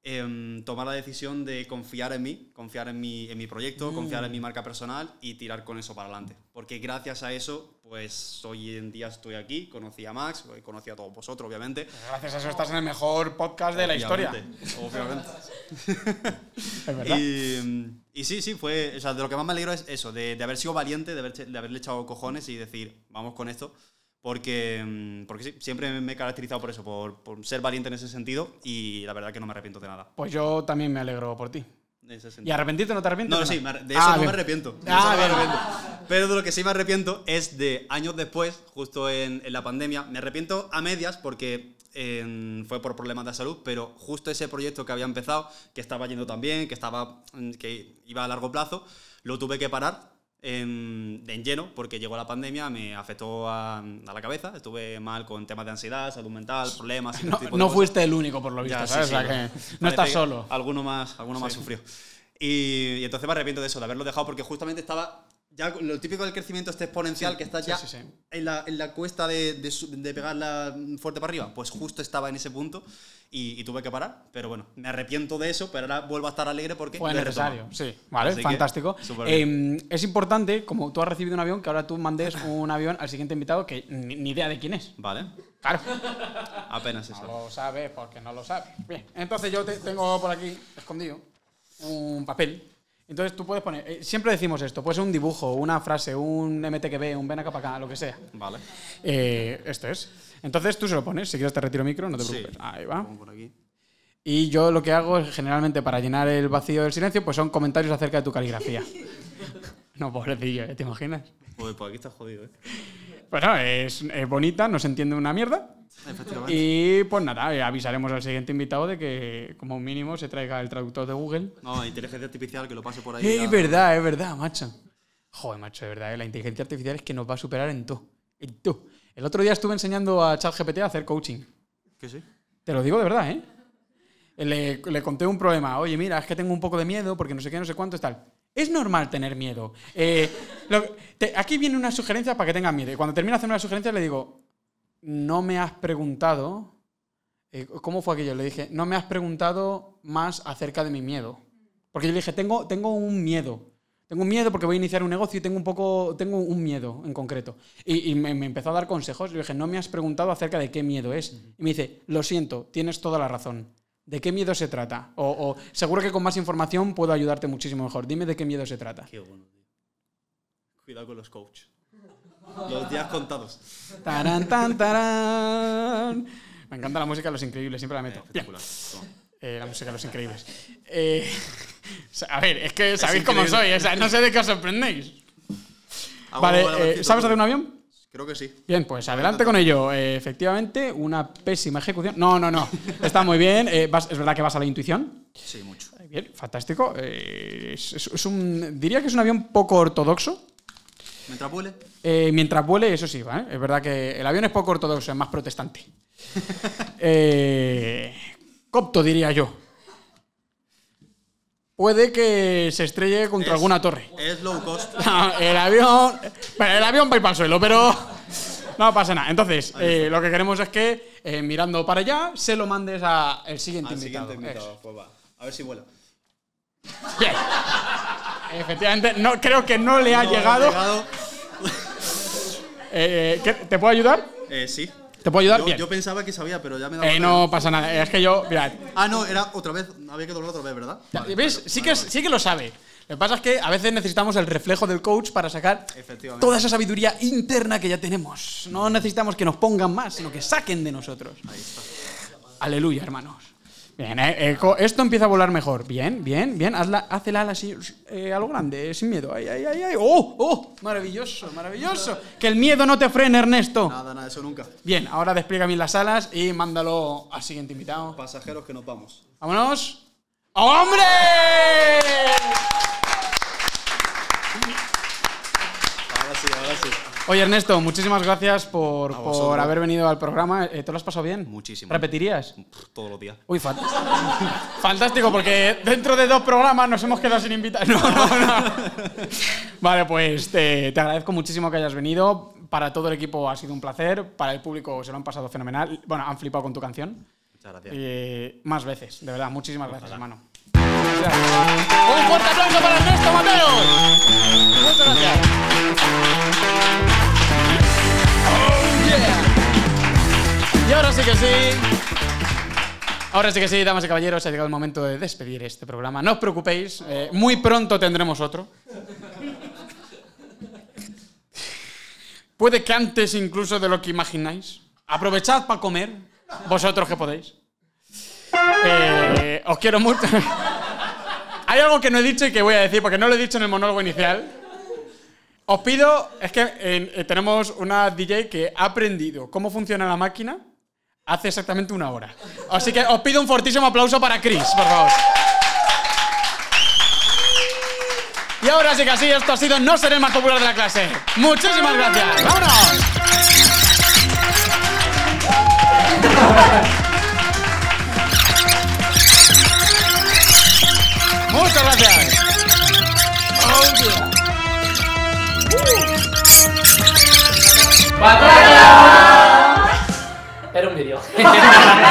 em, tomar la decisión de confiar en mí, confiar en mi, en mi proyecto, confiar en mi marca personal y tirar con eso para adelante. Porque gracias a eso, pues hoy en día estoy aquí, conocí a Max, conocí a todos vosotros, obviamente. Gracias a eso estás en el mejor podcast de la historia. Obviamente, obviamente. Es verdad. Y, y sí, sí, fue. O sea, de lo que más me alegro es eso, de, de haber sido valiente, de, haber, de haberle echado cojones y decir, vamos con esto. Porque, mm, porque sí, siempre me he caracterizado por eso, por, por ser valiente en ese sentido y la verdad que no me arrepiento de nada. Pues yo también me alegro por ti. En ese ¿Y sentido. arrepentirte no te arrepientes? No, sí, de eso Ah, no bien. me arrepiento. de Ah, eso no me arrepiento. Pero de lo que sí me arrepiento es de años después, justo en, en la pandemia. Me arrepiento a medias porque eh, fue por problemas de salud, pero justo ese proyecto que había empezado, que estaba yendo tan bien, que, estaba, mm, que iba a largo plazo, lo tuve que parar en, en lleno porque llegó la pandemia, me afectó a, a la cabeza, estuve mal con temas de ansiedad, salud mental, problemas. y No, este tipo de no cosas. fuiste el único, por lo visto, Ya, sí, ¿sabes? sí, O sea no. que no estás solo. Alguno más, alguno más sufrió. Y, y entonces me arrepiento de eso, de haberlo dejado, porque justamente estaba. Ya lo típico del crecimiento este exponencial, que estás sí, ya sí, sí. En, la, en la cuesta de, de, de pegarla fuerte para arriba, pues justo estaba en ese punto y, y tuve que parar. Pero bueno, me arrepiento de eso, pero ahora vuelvo a estar alegre porque. Fue necesario, sí. Vale, Así que, fantástico. bien. Eh, es importante, como tú has recibido un avión, que ahora tú mandes un avión al siguiente invitado que ni, ni idea de quién es. Vale, Claro. apenas eso. No lo sabes porque no lo sabes. Bien, entonces yo te- tengo por aquí escondido un papel. Entonces tú puedes poner, eh, siempre decimos esto, puede ser un dibujo, una frase, un MTQB, un ven acá para acá, lo que sea. Vale. Eh, esto es. Entonces tú se lo pones, si quieres te retiro micro, no te Sí. preocupes. Ahí va. Por aquí. Y yo lo que hago es generalmente para llenar el vacío del silencio, pues son comentarios acerca de tu caligrafía. no, pobrecillo, ¿eh? ¿te imaginas? Joder, pues aquí está jodido, ¿eh? Bueno, es, es bonita, no se entiende una mierda. Efectivamente. Y pues nada, eh, avisaremos al siguiente invitado de que como mínimo se traiga el traductor de Google. No, inteligencia artificial que lo pase por ahí. Es verdad, es verdad, macho. Joder, macho, de verdad, eh, la inteligencia artificial es que nos va a superar en todo. En todo. El otro día estuve enseñando a ChatGPT a hacer coaching. Que sí. Te lo digo de verdad, ¿eh? Le, le conté un problema. Oye, mira, es que tengo un poco de miedo porque no sé qué, no sé cuánto es tal. Es normal tener miedo. Eh, lo- te- aquí viene una sugerencia para que tengas miedo. Y cuando termina de hacer una sugerencia le digo, no me has preguntado... eh, ¿Cómo fue aquello? Le dije, no me has preguntado más acerca de mi miedo. Porque yo le dije, tengo, tengo un miedo. Tengo un miedo porque voy a iniciar un negocio y tengo un poco, tengo un miedo en concreto. Y, y me, me empezó a dar consejos. Le dije, no me has preguntado acerca de qué miedo es. Y me dice, lo siento, tienes toda la razón. ¿De qué miedo se trata? O, o, seguro que con más información puedo ayudarte muchísimo mejor. Dime de qué miedo se trata. Qué bueno, tío. Cuidado con los coaches. Los días contados. Tarán, tan, tarán. Me encanta la música de Los Increíbles, siempre la meto. Bien. Eh, la música de Los Increíbles. Eh, a ver, es que sabéis cómo soy. o sea, no sé de qué os sorprendéis. Hago Vale, eh, ¿sabes hacer un avión? Creo que sí. Bien, pues adelante con ello. Efectivamente, una pésima ejecución. No, no, no. Está muy bien. Vas- es verdad que vas a la intuición. Sí, mucho. Bien, fantástico. Es, es- es un, diría que es un avión poco ortodoxo. Mientras vuele, Eh, mientras vuele, eso sí, ¿vale? Es verdad que el avión es poco ortodoxo, es más protestante. Eh, copto, diría yo. Puede que se estrelle contra Es- alguna torre. es low cost. No, el avión. Bueno, el avión va a ir para el suelo, pero. No pasa nada. Entonces, eh, lo que queremos es que, eh, mirando para allá, se lo mandes al siguiente Al invitado. siguiente invitado. Pues va. A ver si vuela. Bien. Efectivamente, no, creo que no le ha No, llegado. Eh, ¿qué- ¿Te puedo ayudar? Eh, sí. ¿Te puedo ayudar? Yo, Bien. yo pensaba que sabía, pero ya me dado Eh, no pasa nada. Es que yo, mirad. Ah, no, era otra vez. Había que doblar otra vez, ¿verdad? Vale, ¿Ves? vale, Sí, que, vale. sí que lo sabe. Lo que pasa es que a veces necesitamos el reflejo del coach para sacar Efectivamente. toda esa sabiduría interna que ya tenemos. No necesitamos que nos pongan más, sino que saquen de nosotros. Ahí está. Aleluya, hermanos. Bien, eh, eh, esto empieza a volar mejor. Bien, bien, bien. Hazla, haz el ala así, eh, a lo grande, sin miedo. Ay, ay, ay, ay. ¡Oh, oh! Maravilloso, maravilloso. Que el miedo no te frene, Ernesto. Nada, nada, eso nunca. Bien, ahora despliega bien las alas y mándalo al siguiente invitado. Pasajeros que nos vamos. ¡Vámonos! ¡Hombre! Ahora sí, ahora sí. Oye, Ernesto, muchísimas gracias por, por haber venido al programa. Eh, ¿Te lo has pasado bien? Muchísimo. ¿Repetirías? Todos los días. Uy, fan- fantástico, porque dentro de dos programas nos hemos quedado sin invitados. No, no, no. Vale, pues te, te agradezco muchísimo que hayas venido. Para todo el equipo ha sido un placer. Para el público se lo han pasado fenomenal. Bueno, han flipado con tu canción. Muchas gracias. Y más veces, de verdad, muchísimas gracias, hermano. Un fuerte aplauso para Ernesto Mateo. Muchas gracias. Y ahora sí que sí. Ahora sí que sí, damas y caballeros, ha llegado el momento de despedir este programa. No os preocupéis, eh, muy pronto tendremos otro. Puede que antes incluso de lo que imagináis. Aprovechad para comer, vosotros que podéis. Eh, os quiero mucho. Hay algo que no he dicho y que voy a decir, porque no lo he dicho en el monólogo inicial. Os pido, es que eh, tenemos una DJ que ha aprendido cómo funciona la máquina hace exactamente una hora. Así que os pido un fortísimo aplauso para Chris, por favor. Y ahora sí que así, esto ha sido No seré más popular de la clase. Muchísimas gracias. ¡Vámonos! Muchas gracias. Oh, yeah. ¡Batalla! Era un vídeo.